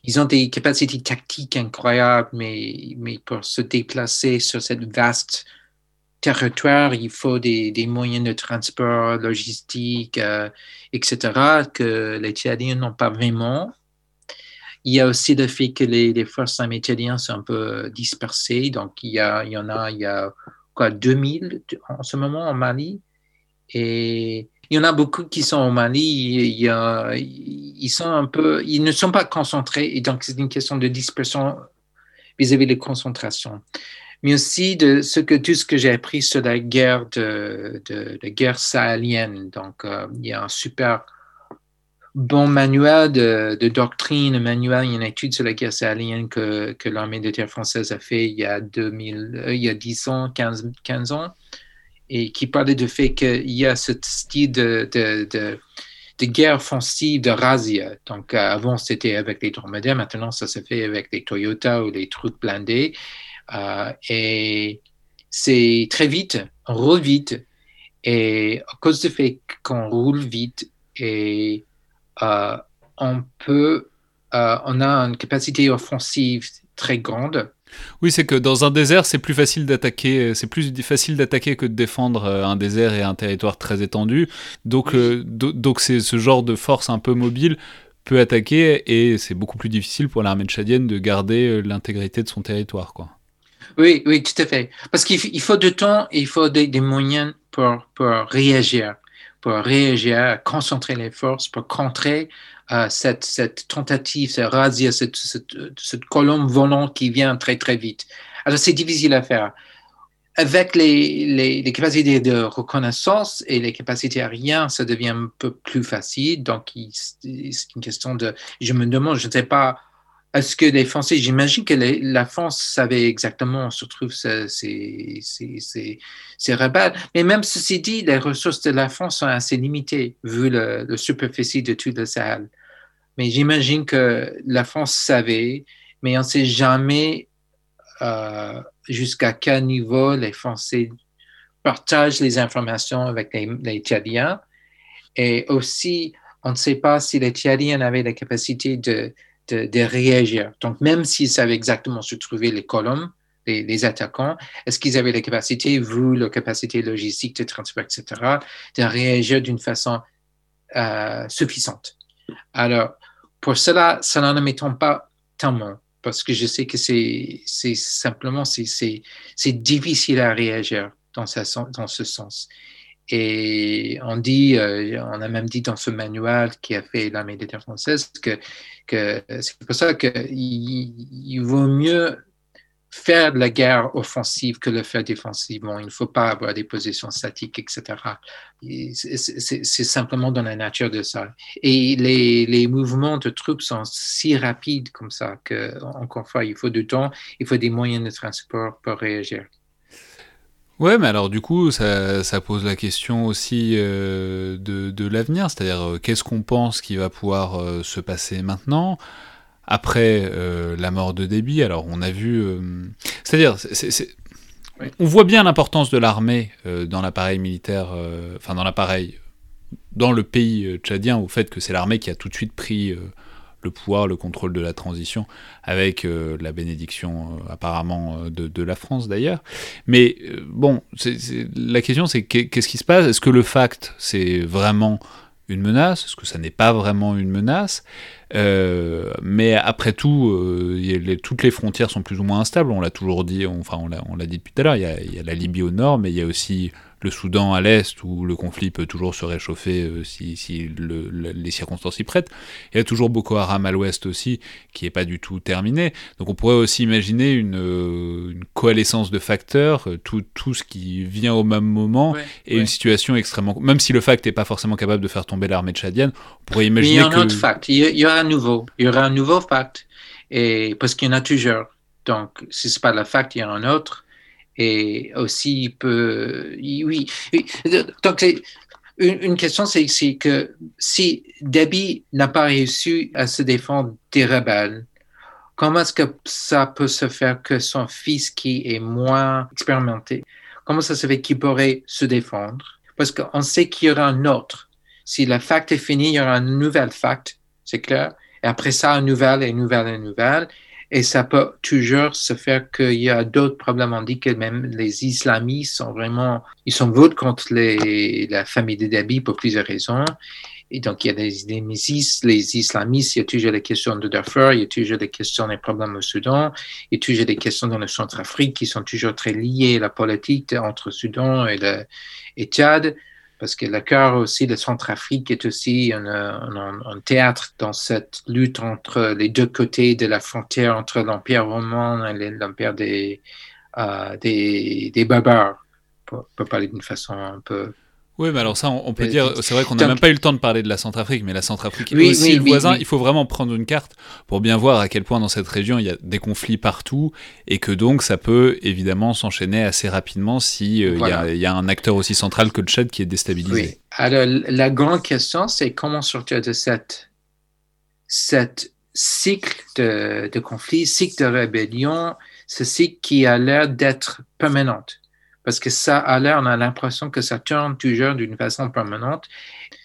Ils ont des capacités tactiques incroyables, mais, mais pour se déplacer sur cette vaste territoire, il faut des, moyens de transport, logistique, euh, etc., que les Tchadiens n'ont pas vraiment. Il y a aussi le fait que les, forces armées tchadiennes sont un peu dispersées. Donc, il y, a, il y en a, il y a quoi, 2000 en ce moment en Mali. Et il y en a beaucoup qui sont au Mali. Il y a, ils, sont un peu, ils ne sont pas concentrés. Et donc, c'est une question de dispersion vis-à-vis des concentrations mais aussi de tout ce que j'ai appris sur la guerre de, guerre sahélienne. Donc, euh, il y a un super bon manuel de, de, doctrine, un manuel, une étude sur la guerre sahélienne que, l'armée de terre française a fait il y a 2000, euh, il y a 10 ans, 15, 15 ans, et qui parlait du fait qu'il y a ce style de guerre offensive de razzia. Donc, euh, avant, c'était avec les dromadaires. Maintenant, ça se fait avec les Toyota ou les trucs blindés. Euh, et c'est très vite, on roule vite. Et à cause du fait qu'on roule vite, et euh, on peut, euh, on a une capacité offensive très grande. Oui, c'est que dans un désert, c'est plus facile d'attaquer, c'est plus facile d'attaquer que de défendre un désert et un territoire très étendu. Donc, donc c'est ce genre de force un peu mobile peut attaquer et c'est beaucoup plus difficile pour l'armée tchadienne de garder l'intégrité de son territoire, quoi. Oui, oui, tout à fait. Parce qu'il faut du temps et il faut des, moyens pour, pour, réagir, pour réagir, concentrer les forces, pour contrer euh, cette, cette, tentative, cette cette, cette, colonne volante qui vient très, très vite. Alors, c'est difficile à faire. Avec les, les, les, capacités de reconnaissance et les capacités aériennes, ça devient un peu plus facile. Donc, c'est une question de... Je me demande, je ne sais pas est-ce que les Français, j'imagine que la France savait exactement où se trouvent ces, ces, rebelles, mais même ceci dit, les ressources de la France sont assez limitées vu la superficie de tout le Sahel. Mais j'imagine que la France savait, mais on ne sait jamais euh, jusqu'à quel niveau les Français partagent les informations avec les, les Tchadiens. Et aussi, on ne sait pas si les Tchadiens avaient la capacité de de, réagir. Donc, même s'ils savaient exactement se trouver les colonnes, les, attaquants, est-ce qu'ils avaient la capacité, vu leur capacité logistique de transport, etc., de réagir d'une façon euh, suffisante? Alors, pour cela, cela ne m'étonne pas tellement, parce que je sais que c'est simplement, c'est difficile à réagir dans ce sens. Et on dit, euh, on a même dit dans ce manuel qui a fait de terre française que, c'est pour ça qu'il il vaut mieux faire de la guerre offensive que le faire défensivement. Il ne faut pas avoir des positions statiques, etc. C'est simplement dans la nature de ça. Et les, les, mouvements de troupes sont si rapides comme ça que, encore une fois, il faut du temps, il faut des moyens de transport pour réagir. Ouais, mais alors du coup, ça, ça pose la question aussi euh, de, de l'avenir, c'est-à-dire euh, qu'est-ce qu'on pense qui va pouvoir euh, se passer maintenant après la mort de Déby? Alors on a vu, c'est-à-dire, Oui. on voit bien l'importance de l'armée dans l'appareil militaire, enfin dans l'appareil, dans le pays tchadien, au fait que c'est l'armée qui a tout de suite pris le pouvoir, le contrôle de la transition, avec euh, la bénédiction euh, apparemment euh, de, la France d'ailleurs. Mais bon, la question c'est qu'est- qu'est-ce qui se passe? Est-ce que le fact c'est vraiment une menace? Est-ce que ça n'est pas vraiment une menace? Mais après tout, toutes les frontières sont plus ou moins instables. On l'a toujours dit, enfin on l'a dit depuis tout à l'heure. Il y a la Libye au nord, mais il y a aussi le Soudan à l'est où le conflit peut toujours se réchauffer euh, si, si le- le- les circonstances y prêtent. Il y a toujours Boko Haram à l'ouest aussi, qui n'est pas du tout terminé. Donc on pourrait aussi imaginer une, euh, une coalescence de facteurs, euh, tout, tout ce qui vient au même moment, Ouais, et ouais. une situation extrêmement... Même si le fact n'est pas forcément capable de faire tomber l'armée tchadienne, on pourrait Mais il y imaginer a un que... autre fact. Il y, il y aura un nouveau. Il y aura un nouveau fact. Et, parce qu'il y en a toujours. Donc, si ce n'est pas le fact, il y en a un autre. Et aussi, il peut. Oui. oui. Donc, une, question, c'est que si Déby n'a pas réussi à se défendre des rebelles, comment est-ce que ça peut se faire que son fils, qui est moins expérimenté, comment ça se fait qu'il pourrait se défendre? Parce qu'on sait qu'il y aura un autre. Si le fact est fini, il y aura un nouvel fact, c'est clair. Et après ça, une nouvelle, et une nouvelle, et une nouvelle. Et ça peut toujours se faire qu'il y a d'autres problèmes. On dit que même les islamistes sont vraiment, ils sont votes contre les, la famille de Dabi pour plusieurs raisons. Et donc, il y a des, des mésis- les islamistes, il y a toujours les questions de Darfur, il y a toujours des questions des problèmes au Soudan, il y a toujours des questions dans le Centrafrique qui sont toujours très liées à la politique entre Soudan et, le, et Tchad parce que le cœur aussi de Centrafrique est aussi un, théâtre dans cette lutte entre les deux côtés de la frontière entre l'Empire romain et l'Empire des, euh, des, barbares, pour parler d'une façon un peu oui, mais alors ça, on, on peut dire, c'est vrai qu'on n'a même pas eu le temps de parler de la Centrafrique, mais la Centrafrique est aussi oui, le oui, voisin. Il faut vraiment prendre une carte pour bien voir à quel point dans cette région il y a des conflits partout et que donc ça peut évidemment s'enchaîner assez rapidement si euh, il y a- Voilà. il y, a un acteur aussi central que le Tchad qui est déstabilisé. Oui. Alors, la grande question, c'est comment sortir de cette, cette cycle de, de conflit, cycle de rébellion, ce cycle qui a l'air d'être permanente. Parce que ça a l'air, on a l'impression que ça tourne toujours d'une façon permanente.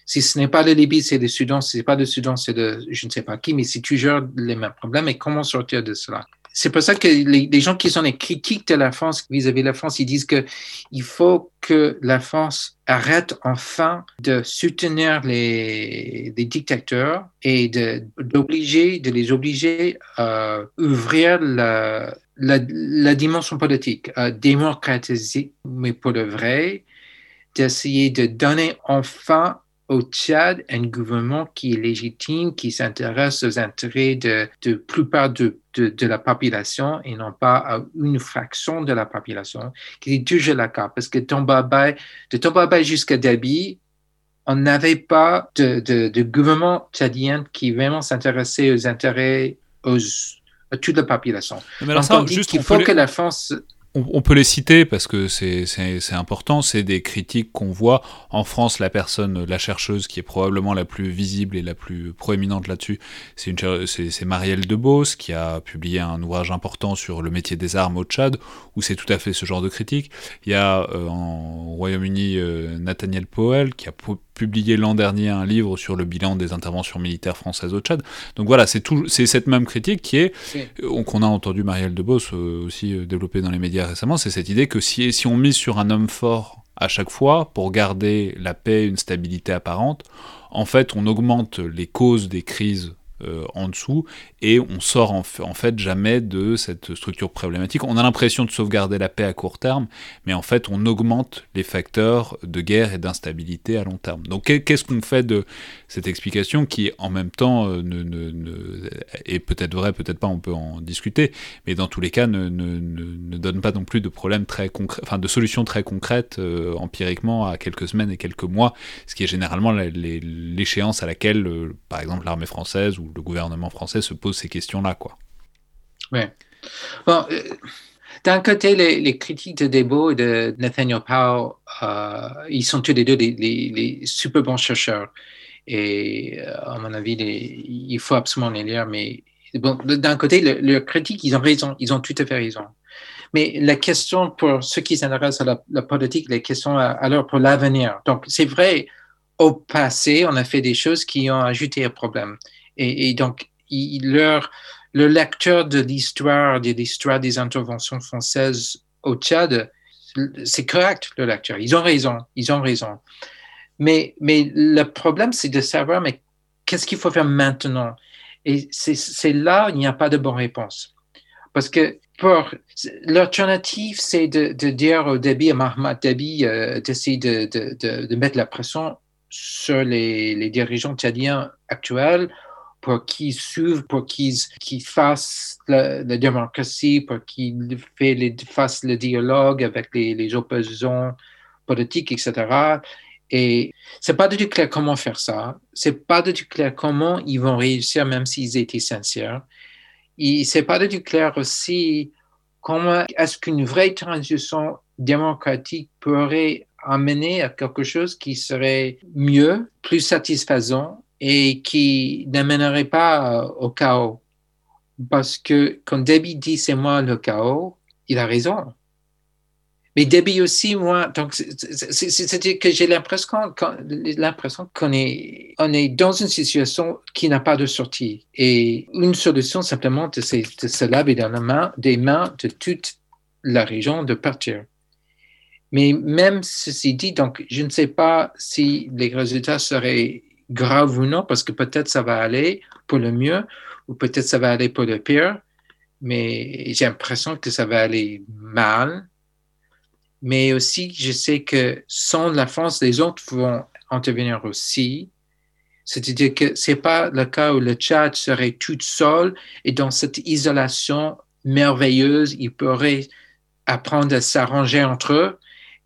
Si ce n'est pas le Libye, c'est le Soudan. Si ce n'est pas le Soudan, c'est de je ne sais pas qui, mais c'est toujours les mêmes problèmes. Et comment sortir de cela? C'est pour ça que les, gens qui sont les critiques de la France vis-à-vis de la France, ils disent que il faut que la France arrête enfin de soutenir les, dictateurs et d'obliger, de les obliger à ouvrir la, la, la dimension politique, à démocratiser, mais pour le vrai, d'essayer de donner enfin au Tchad un gouvernement qui est légitime, qui s'intéresse aux intérêts de, de plupart de, la population et non pas à une fraction de la population, qui est toujours le cas. Parce que de Tombabay jusqu'à Dabi, on n'avait pas de, de, gouvernement tchadien qui vraiment s'intéressait aux intérêts aux, toute la population. Mais alors ça, juste, il faut que la France on, on, peut les citer parce que c'est important, c'est des critiques qu'on voit. En France, la personne, la chercheuse qui est probablement la plus visible et la plus proéminente là-dessus, c'est Marielle Debos qui a publié un ouvrage important sur le métier des armes au Tchad, où c'est tout à fait ce genre de critique. Il y a euh, en Royaume-Uni euh, Nathaniel Powell qui a publié l'an dernier un livre sur le bilan des interventions militaires françaises au Tchad. Donc voilà, c'est cette même critique qui est, euh, qu'on a entendu Marielle Debos aussi euh, développer dans les médias récemment, c'est cette idée que si, si on mise sur un homme fort à chaque fois pour garder la paix, une stabilité apparente, en fait, on augmente les causes des crises euh, en dessous et on sort en, fait jamais de cette structure problématique. On a l'impression de sauvegarder la paix à court terme, mais en fait on augmente les facteurs de guerre et d'instabilité à long terme. Donc qu'est-ce qu'on fait de cette explication qui en même temps euh, ne, est peut-être vrai, peut-être pas, on peut en discuter, mais dans tous les cas ne, ne donne pas non plus de problèmes très concrets, enfin de solutions très concrètes euh, empiriquement à quelques semaines et quelques mois, ce qui est généralement l'échéance à laquelle, par exemple, l'armée française ou le gouvernement français se pose ces questions-là, quoi. Euh, D'un côté, les, critiques de Debo et de Nathaniel Powell, euh, ils sont tous les deux les, super bons chercheurs. Et euh, à mon avis, il faut absolument les lire. Mais bon, d'un côté, leurs critiques, ils ont raison, ils ont tout à fait raison. Mais la question pour ceux qui s'intéressent à la, politique, la question alors pour l'avenir. Donc, c'est vrai, au passé, on a fait des choses qui ont ajouté un problème. Et, donc, le lecteur de l'histoire, de l'histoire des interventions françaises au Tchad, c'est correct, le lecteur. Ils ont raison, ils ont raison. Mais, le problème, c'est de savoir, mais qu'est-ce qu'il faut faire maintenant? Et c'est là, il n'y a pas de bonne réponse. Parce que l'alternative, c'est de, dire au débit, à Mahmoud Dabi, euh, d'essayer de, mettre la pression sur les dirigeants tchadiens actuels pour qu'ils suivent, pour qu'ils fassent la, démocratie, pour qu'ils fassent le dialogue avec les, les opposants politiques, etc. Et c'est pas du tout clair comment faire ça. C'est pas du tout clair comment ils vont réussir, même s'ils étaient sincères. Et c'est pas du tout clair aussi comment est-ce qu'une vraie transition démocratique pourrait amener à quelque chose qui serait mieux, plus satisfaisant et qui n'amènerait pas euh, au chaos. Parce que quand Debbie dit c'est moi le chaos, il a raison. Mais Debbie aussi, moi, donc c'est que j'ai l'impression qu'on est on est dans une situation qui n'a pas de sortie et une solution simplement de, de se laver dans la main, des mains de toute la région de partir. Mais même ceci dit, donc je ne sais pas si les résultats seraient grave ou non, parce que peut-être ça va aller pour le mieux ou peut-être ça va aller pour le pire, mais j'ai l'impression que ça va aller mal. Mais aussi, je sais que sans la France, les autres vont intervenir aussi. C'est-à-dire que c'est pas le cas où le Tchad serait tout seul et dans cette isolation merveilleuse, il pourrait apprendre à s'arranger entre eux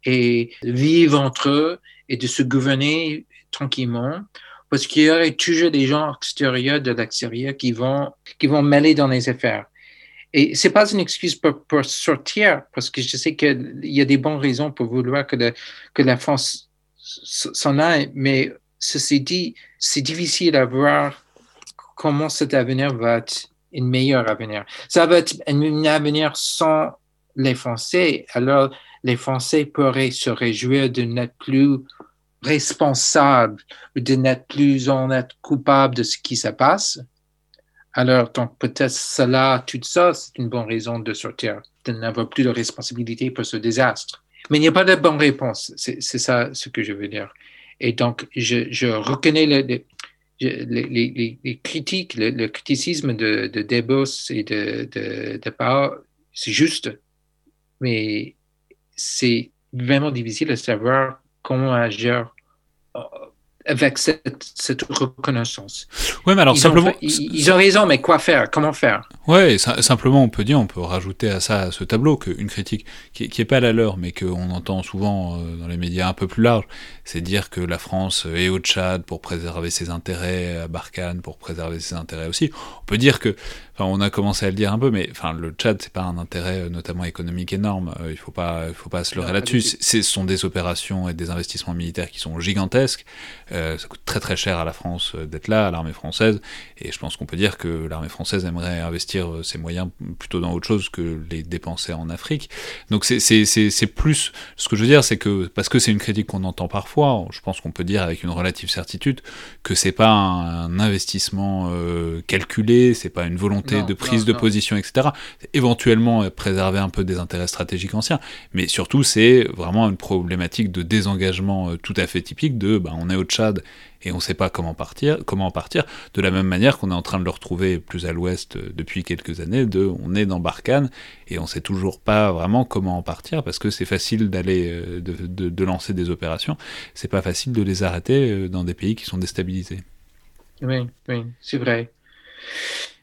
et vivre entre eux et de se gouverner tranquillement parce qu'il y aurait toujours des gens extérieurs de l'extérieur qui vont, qui vont mêler dans les affaires. Et c'est pas une excuse pour, sortir, parce que je sais qu'il y a des bonnes raisons pour vouloir que, que la France s'en aille, mais ceci dit, c'est difficile à voir comment cet avenir va être un meilleur avenir. Ça va être un avenir sans les Français. Alors, les Français pourraient se réjouir de n'être plus responsable de n'être plus en être coupable de ce qui se passe, alors donc peut-être cela, tout ça, c'est une bonne raison de sortir, de n'avoir plus de responsabilité pour ce désastre. Mais il n'y a pas de bonne réponse, c'est ça ce que je veux dire. Et donc, je, reconnais les, les, critiques, le, criticisme de, de Debos et de, de, de c'est juste, mais c'est vraiment difficile de savoir comment agir euh, avec cette, reconnaissance. Ouais, mais alors simplement. ils, ont raison, mais quoi faire? Comment faire? Ouais, simplement, on peut dire, on peut rajouter à ça, à ce tableau, qu'une critique qui, qui est pas la leur, mais qu'on entend souvent euh, dans les médias un peu plus larges, c'est dire que la France est au Tchad pour préserver ses intérêts, à Barkhane pour préserver ses intérêts aussi. On peut dire que on a commencé à le dire un peu, mais enfin, le Tchad, c'est pas un intérêt euh, notamment économique énorme. Euh, il faut pas, il faut pas se leurrer là-dessus. Ce sont des opérations et des investissements militaires qui sont gigantesques. Euh, ça coûte très très cher à la France d'être là, à l'armée française. Et je pense qu'on peut dire que l'armée française aimerait investir ses moyens plutôt dans autre chose que les dépenser en Afrique. Donc c'est plus, ce que je veux dire, c'est que parce que c'est une critique qu'on entend parfois, je pense qu'on peut dire avec une relative certitude que c'est pas un, investissement calculé, c'est pas une volonté de prise de position, etc. Éventuellement euh, préserver un peu des intérêts stratégiques anciens, mais surtout c'est vraiment une problématique de désengagement euh, tout à fait typique de bah, on est au Tchad et on ne sait pas comment partir, comment partir, de la même manière qu'on est en train de le retrouver plus à l'ouest euh, depuis quelques années, de on est dans Barkhane et on ne sait toujours pas vraiment comment en partir parce que c'est facile d'aller de, de, lancer des opérations, c'est pas facile de les arrêter dans des pays qui sont déstabilisés. Oui, oui, c'est vrai.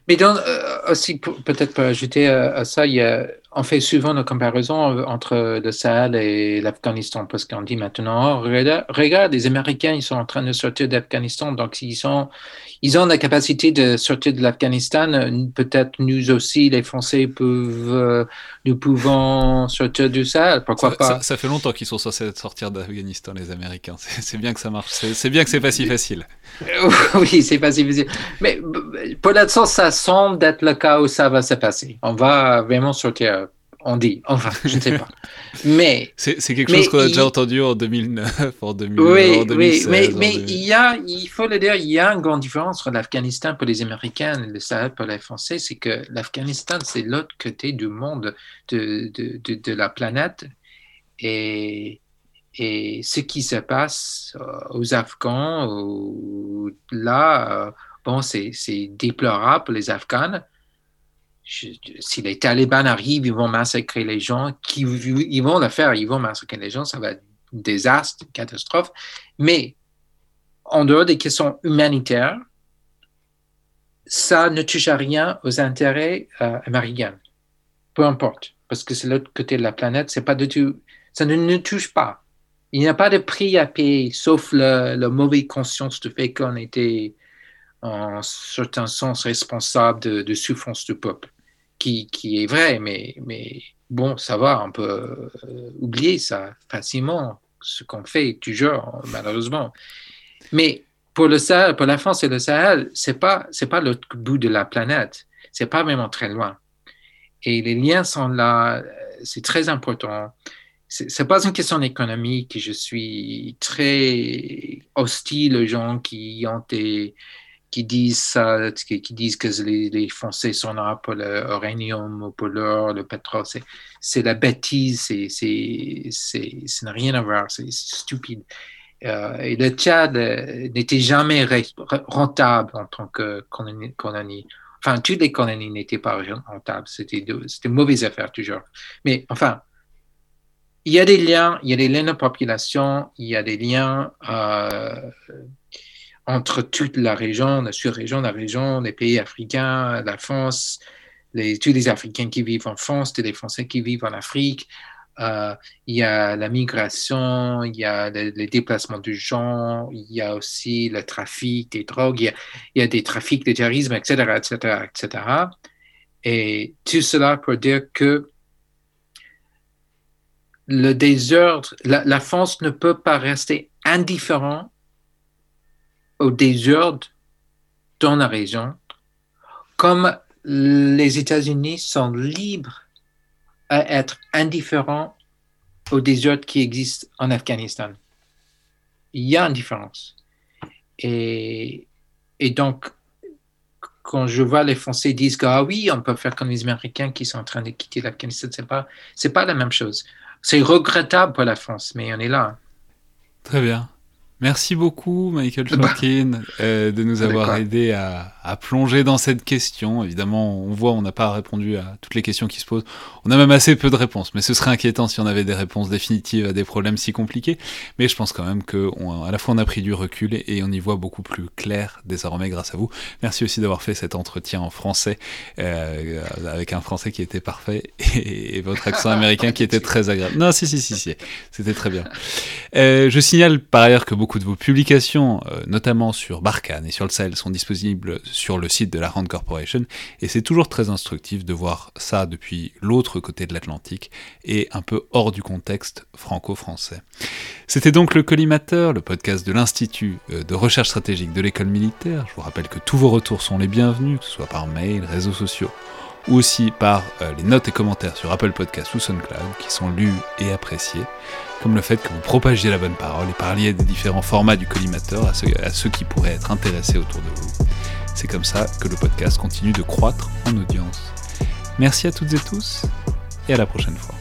Mais dans, euh, aussi, peut-être pour ajouter à, ça, il y a, on fait souvent la comparaison entre le Sahel et l'Afghanistan parce qu'on dit maintenant, oh, regarde, les Américains, ils sont en train de sortir d'Afghanistan, donc ils, sont, ils ont la capacité de sortir de l'Afghanistan. Peut-être nous aussi, les Français, peuvent, euh, nous pouvons sortir du Sahel, pourquoi pas? ça, fait longtemps qu'ils sont censés sortir d'Afghanistan, les Américains. C'est bien que ça marche, c'est bien que c'est pas si facile. oui, c'est pas si facile. Mais pour l'instant, ça semble être le cas où ça va se passer. On va vraiment sortir on dit, enfin, je ne sais pas. Mais c'est quelque chose qu'on a déjà entendu en 2009, en, 2000, oui, 2016. Oui, mais, il y a, il faut le dire, il y a une grande différence entre l'Afghanistan pour les Américains et le Sahel pour les Français, c'est que l'Afghanistan, c'est l'autre côté du monde, de, de, de, de, la planète. Et, et ce qui se passe euh, aux Afghans, là, euh, bon, c'est déplorable pour les Afghans si les talibans arrivent, ils vont massacrer les gens, qui, ils vont le faire, ils vont massacrer les gens, ça va être un désastre, une catastrophe. Mais en dehors des questions humanitaires, ça ne touche à rien aux intérêts euh, américains. Peu importe, parce que c'est l'autre côté de la planète, c'est pas du ça ne nous touche pas. Il n'y a pas de prix à payer, sauf la mauvaise conscience du fait qu'on était en certain sens responsable de, de souffrance du peuple qui, qui, est vrai, mais, mais bon, ça va, on peut euh, oublier ça facilement, ce qu'on fait toujours, malheureusement. Mais pour le Sahel, pour la France et le Sahel, c'est pas c'est pas l'autre bout de la planète, c'est pas vraiment très loin. Et les liens sont là, c'est très important. C'est pas une question économique. Je suis très hostile aux gens qui ont des qui disent ça, qui, disent que les, Français sont là pour l'uranium, pour l'or, le pétrole. C'est la bêtise, ça n'a rien à voir, c'est stupide. Euh, et le Tchad euh, n'était jamais rentable en tant que colonie. Enfin, toutes les colonies n'étaient pas rentables. C'était une mauvaise affaire toujours. Mais enfin, il y a des liens, il y a des liens de population, il y a des liens euh, entre toute la région, la sur-région, la région, les pays africains, la France, tous les Africains qui vivent en France, tous les Français qui vivent en Afrique. Euh, il y a la migration, il y a les, déplacements de gens, il y a aussi le trafic des drogues, il y a, des trafics de terrorisme, etc., etc., etc. Et tout cela pour dire que le désordre, la, France ne peut pas rester indifférent au désordre dans la région, comme les États-Unis sont libres à être indifférents au désordre qui existe en Afghanistan. Il y a une différence. Et, donc, quand je vois les Français dire que ah oui, on peut faire comme les Américains qui sont en train de quitter l'Afghanistan, c'est pas c'est pas la même chose. C'est regrettable pour la France, mais on est là. Très bien. Merci beaucoup, Michael Shorkin, euh, de nous avoir aidé à, à, plonger dans cette question. Évidemment, on voit, on n'a pas répondu à toutes les questions qui se posent. On a même assez peu de réponses, mais ce serait inquiétant si on avait des réponses définitives à des problèmes si compliqués. Mais je pense quand même que, à la fois, on a pris du recul et, on y voit beaucoup plus clair désormais grâce à vous. Merci aussi d'avoir fait cet entretien en français euh, avec un français qui était parfait et, votre accent américain qui était très agréable. Non, si, si, si, si, c'était très bien. Euh, je signale par ailleurs que beaucoup beaucoup de vos publications, euh, notamment sur Barkhane et sur le Sahel, sont disponibles sur le site de la Rand Corporation, et c'est toujours très instructif de voir ça depuis l'autre côté de l'Atlantique et un peu hors du contexte franco-français. C'était donc le Collimateur, le podcast de l'Institut euh, de recherche stratégique de l'école militaire. Je vous rappelle que tous vos retours sont les bienvenus, que ce soit par mail, réseaux sociaux ou aussi par euh, les notes et commentaires sur Apple Podcast ou SoundCloud qui sont lus et appréciés comme le fait que vous propagiez la bonne parole et parliez des différents formats du collimateur à ceux qui pourraient être intéressés autour de vous. C'est comme ça que le podcast continue de croître en audience. Merci à toutes et tous et à la prochaine fois.